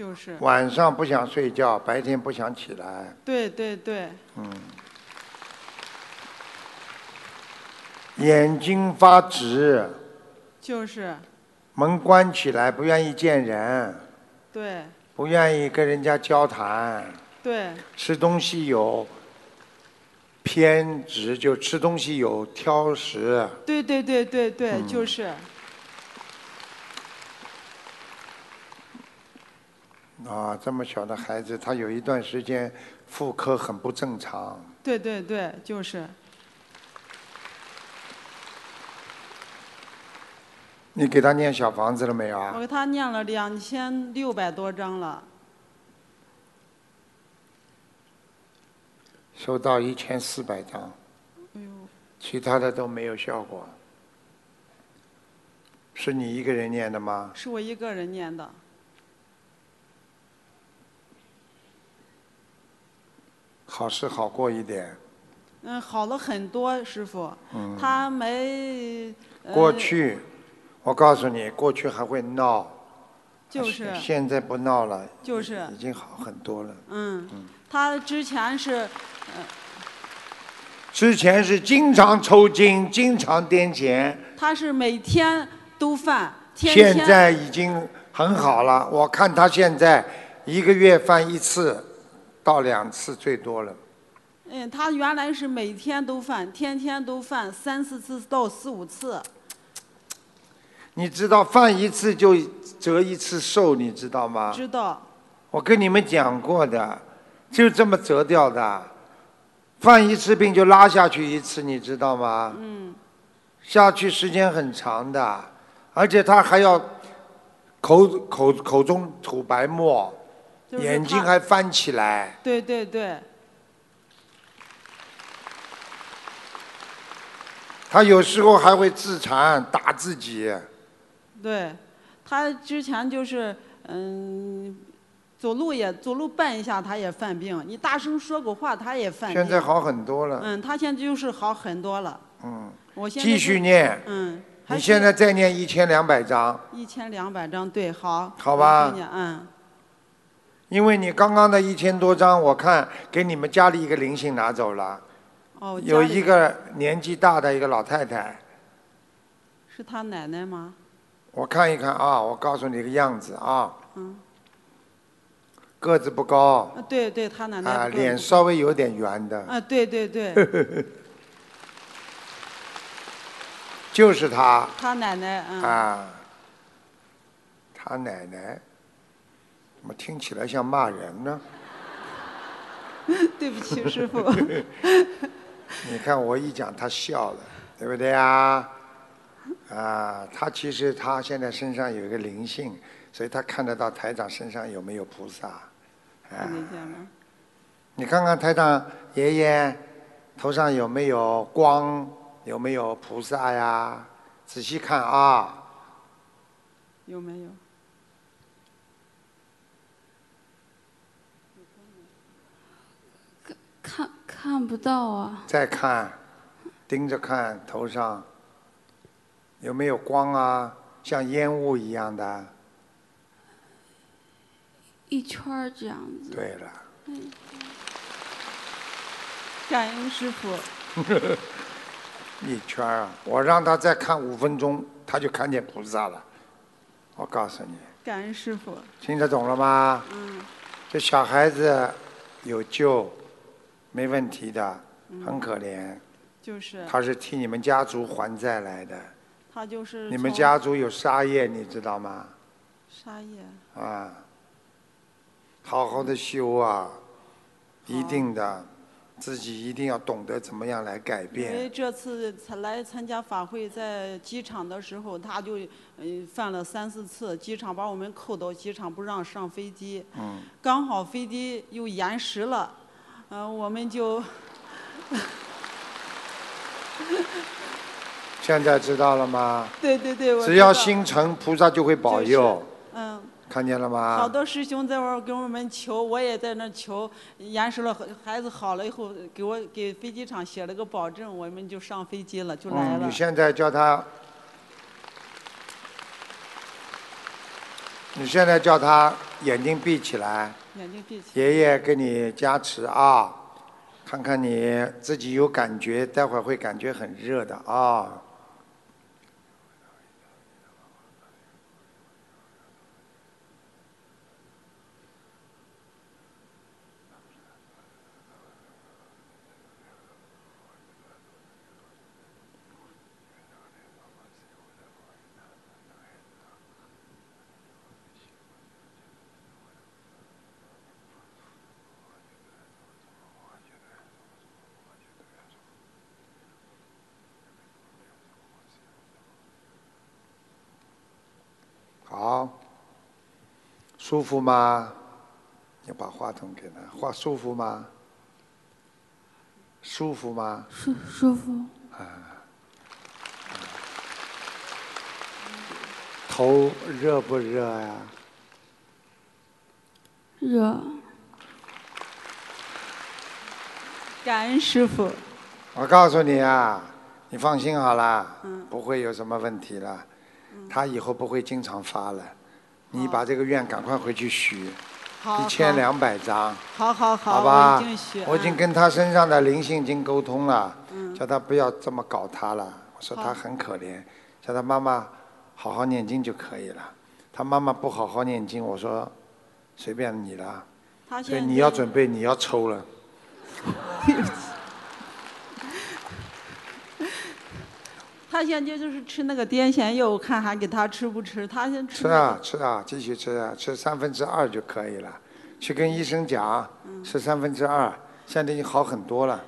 就是。晚上不想睡觉，白天不想起来，对对对，嗯，眼睛发直，就是，门关起来，不愿意见人，对。不愿意跟人家交谈，对。吃东西有偏执，就吃东西有挑食，对对对对对，嗯。就是。啊，这么小的孩子，他有一段时间妇科很不正常，对对对，就是。你给他念小房子了没有啊？我给他念了两千六百多张了。收到一千四百张，哎呦，其他的都没有效果。是你一个人念的吗？是我一个人念的。好是好过一点，嗯，好了很多，师傅。嗯他没。呃过去，我告诉你，过去还会闹，就是。现在不闹了，就是已经好很多了。嗯，他之前是，呃，之前是经常抽筋，经常癫痫，他是每天都犯，天天。现在已经很好了。我看他现在一个月犯一次到两次最多了。嗯，他原来是每天都犯，天天都犯，三四次到四五次。你知道犯一次就折一次寿，你知道吗？知道。我跟你们讲过的，就这么折掉的。犯一次病就拉下去一次，你知道吗？嗯。下去时间很长的，而且他还要口口口中吐白沫，就是眼睛还翻起来。对对对，他有时候还会自残，打自己。对，他之前就是嗯，走路也走路绊一下他也犯病，你大声说个话他也犯病。现在好很多了。嗯，他现在就是好很多了。嗯，我现在继续念。嗯，你现在再念一千两百章，一千两百张，对，好。好吧嗯，因为你刚刚的一千多张，我看给你们家里一个灵性拿走了，哦，我家里。有一个年纪大的一个老太太，是他奶奶吗？我看一看啊，我告诉你个样子啊，嗯，个子不高，啊对对，他奶奶啊，脸稍微有点圆的，啊，对对对，就是他他奶奶，嗯，啊，他奶奶，怎么听起来像骂人呢？对不起，师傅。你看我一讲他笑了，对不对啊？啊，他其实他现在身上有一个灵性，所以他看得到台长身上有没有菩萨。啊？你看看台长爷爷头上有没有光，有没有菩萨呀？仔细看啊，有没有？看看不到啊，再看，盯着看头上有没有光啊？像烟雾一样的。一圈儿这样子。对了，嗯，感恩师傅。一圈儿啊！我让他再看五分钟，他就看见菩萨了。我告诉你，感恩师傅。听得懂了吗？嗯。这小孩子有救，没问题的，嗯很可怜。就是。他是替你们家族还债来的。他就是。你们家族有杀业，你知道吗？杀业。啊，好好的修啊，一定的，自己一定要懂得怎么样来改变因。为这次才来参加法会，在机场的时候，他就嗯犯了三四次，机场把我们扣到机场不让上飞机，嗯，刚好飞机又延时了，嗯、我们就 现在知道了吗？对对对，我只要心诚，菩萨就会保佑。嗯。看见了吗好？多师兄在那儿给我们求，我也在那儿求，延时了，孩子好了以后，给我给飞机场写了个保证，我们就上飞机了，就来嗯，了。你现在叫他，你现在叫他眼睛闭起来，眼睛闭起。爷爷给你加持啊，看看你自己有感觉，待会儿会感觉很热的啊。好，舒服吗？你把话筒给他，话舒服吗？舒服吗？舒舒服。啊头热不热呀？热。感恩师傅。我告诉你啊，你放心好了，嗯不会有什么问题了。他以后不会经常发了，你把这个愿赶快回去许，一千两百张，好好好，好吧我已经跟他身上的灵性已经沟通了，嗯叫他不要这么搞他了。我说他很可怜，叫他妈妈好好念经就可以了。他妈妈不好好念经，我说随便你了。所以你要准备你要抽了。他现在就是吃那个癫痫药，我看还给他吃不吃？他先吃吃啊吃啊，继续吃啊，吃三分之二就可以了。去跟医生讲，嗯吃三分之二，现在已经好很多了。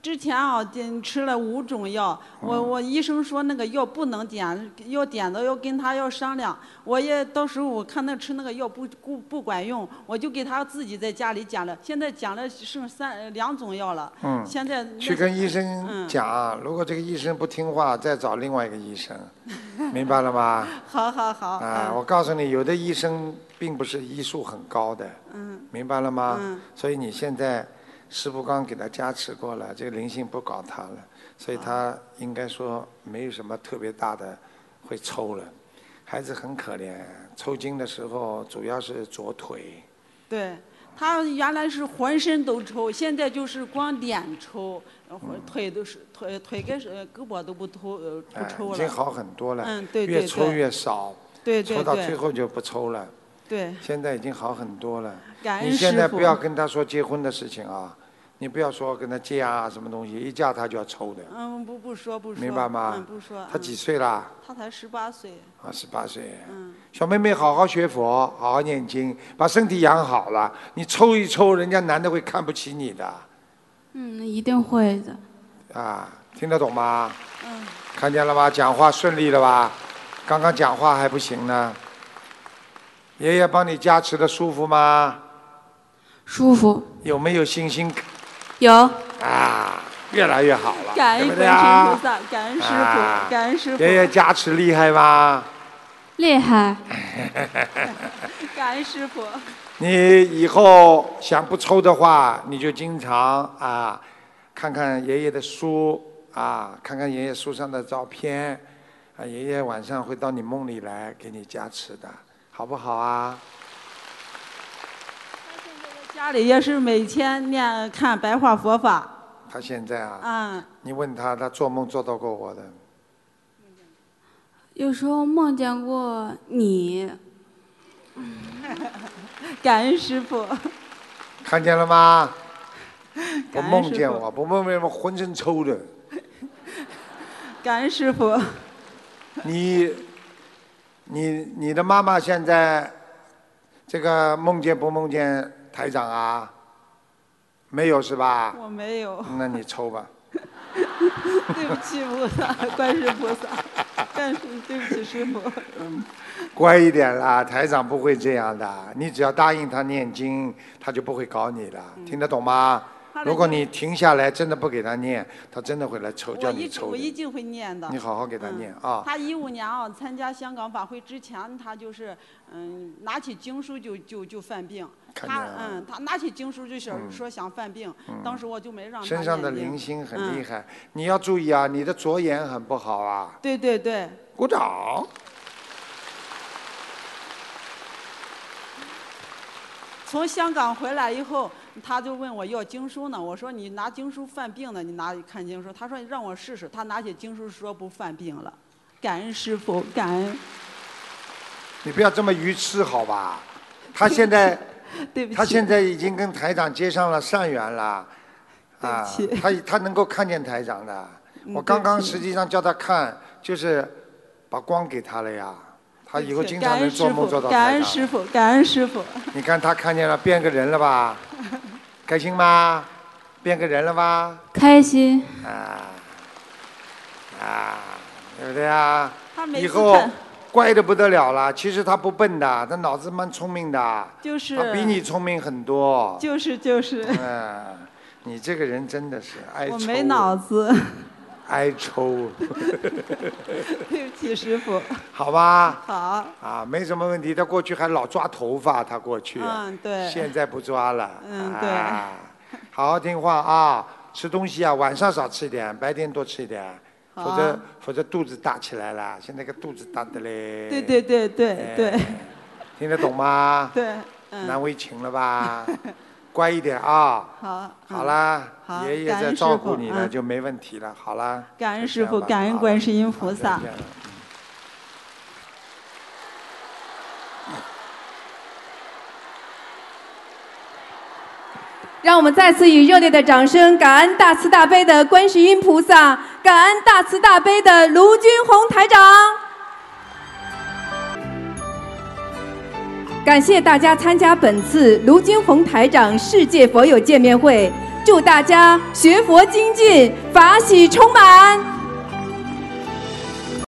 之前啊，点吃了五种药，我我医生说那个药不能点，要点的要跟他要商量。我也到时候我看那吃那个药不不不管用，我就给他自己在家里讲了。现在讲了剩三呃两种药了。嗯现在去跟医嗯生讲，如果这个医生不听话，再找另外一个医生，明白了吗？好好好。啊，我告诉你，有的医生并不是医术很高的，嗯明白了吗？嗯所以你现在师傅刚给他加持过了，这个灵性不搞他了，所以他应该说没有什么特别大的会抽了。孩子很可怜，抽筋的时候主要是左腿，对，他原来是浑身都抽，现在就是光脸抽，腿都是腿腿跟是胳膊都不抽呃不哎抽了。已经好很多了。嗯，对对对。越抽越少。对对抽到最后就不抽了。对。现在已经好很多了。感恩你现在不要跟他说结婚的事情啊，你不要说跟他嫁啊什么东西，一嫁他就要抽的。嗯，不不说不说。明白吗嗯，不说。他几岁啦？他才十八岁。啊，十八岁。嗯。小妹妹，好好学佛，好好念经，把身体养好了。你抽一抽，人家男的会看不起你的嗯，一定会的。啊，听得懂吗？嗯。看见了吧？讲话顺利了吧？刚刚讲话还不行呢。爷爷帮你加持的舒服吗？舒服。有没有信心？有。啊，越来越好了，感恩观世音啊菩？萨，感恩师啊傅，感恩师傅。爷爷加持厉害吗？厉害。感恩师傅。你以后想不抽的话，你就经常啊，看看爷爷的书啊，看看爷爷书上的照片，啊，爷爷晚上会到你梦里来给你加持的，好不好啊？家里也是每天念看白话佛法。他现在啊，嗯，你问他，他做梦做到过我的，有时候梦见过你，感恩师傅。看见了吗？不感恩师父梦见我，不梦见我浑身抽的。感恩师傅。你，你你的妈妈现在这个梦见不梦见台长啊？没有是吧？我没有。那你抽吧。对不起菩萨，观世菩萨，但是对不起师傅。乖一点啦，台长不会这样的。你只要答应他念经，他就不会搞你了，听得懂吗？如果你停下来，真的不给他念，他真的会来抽，叫我一你抽的。我一定会念的。你好好给他念啊！他一五年啊，参加香港法会之前，他就是嗯，拿起经书就就就犯病。他嗯，他拿起经书就想嗯说想犯病，嗯当时我就没让他身上的灵性很厉。嗯害，你要注意啊！你的左眼很不好啊！对对对。鼓掌。从香港回来以后，他就问我要经书呢。我说你拿经书犯病呢，你拿看经书。他说让我试试。他拿起经书说不犯病了，感恩师傅，感恩。你不要这么愚痴好吧？他现在，对不起他现在已经跟台长接上了善缘了，啊，他他能够看见台长的。嗯我刚刚实际上叫他看，就是把光给他了呀。他以后经常能做梦做到，感。恩师傅，感恩师傅。你看他看见了，变个人了吧？开心吗？变个人了吧？开心。啊啊，对不对啊他？以后看乖的不得了了。其实他不笨的，他脑子蛮聪明的。就是他比你聪明很多。就是就是。嗯，你这个人真的是爱抽。我没脑子，爱抽。对不起师傅。好吧。好。啊，没什么问题。他过去还老抓头发，他过去。嗯对现在不抓了。嗯对啊好好听话啊，吃东西啊，晚上少吃一点，白天多吃一点，否则否则肚子大起来了。现在个肚子大的嘞。对对对对哎对。听得懂吗？对嗯难为情了吧？乖一点啊。好。好啦，好爷爷在照顾你了，嗯就没问题了。好啦。感恩师傅，感恩观世音菩萨让我们再次以热烈的掌声，感恩大慈大悲的观世音菩萨，感恩大慈大悲的卢军红台长。感谢大家参加本次卢军红台长世界佛友见面会，祝大家学佛精进，法喜充满。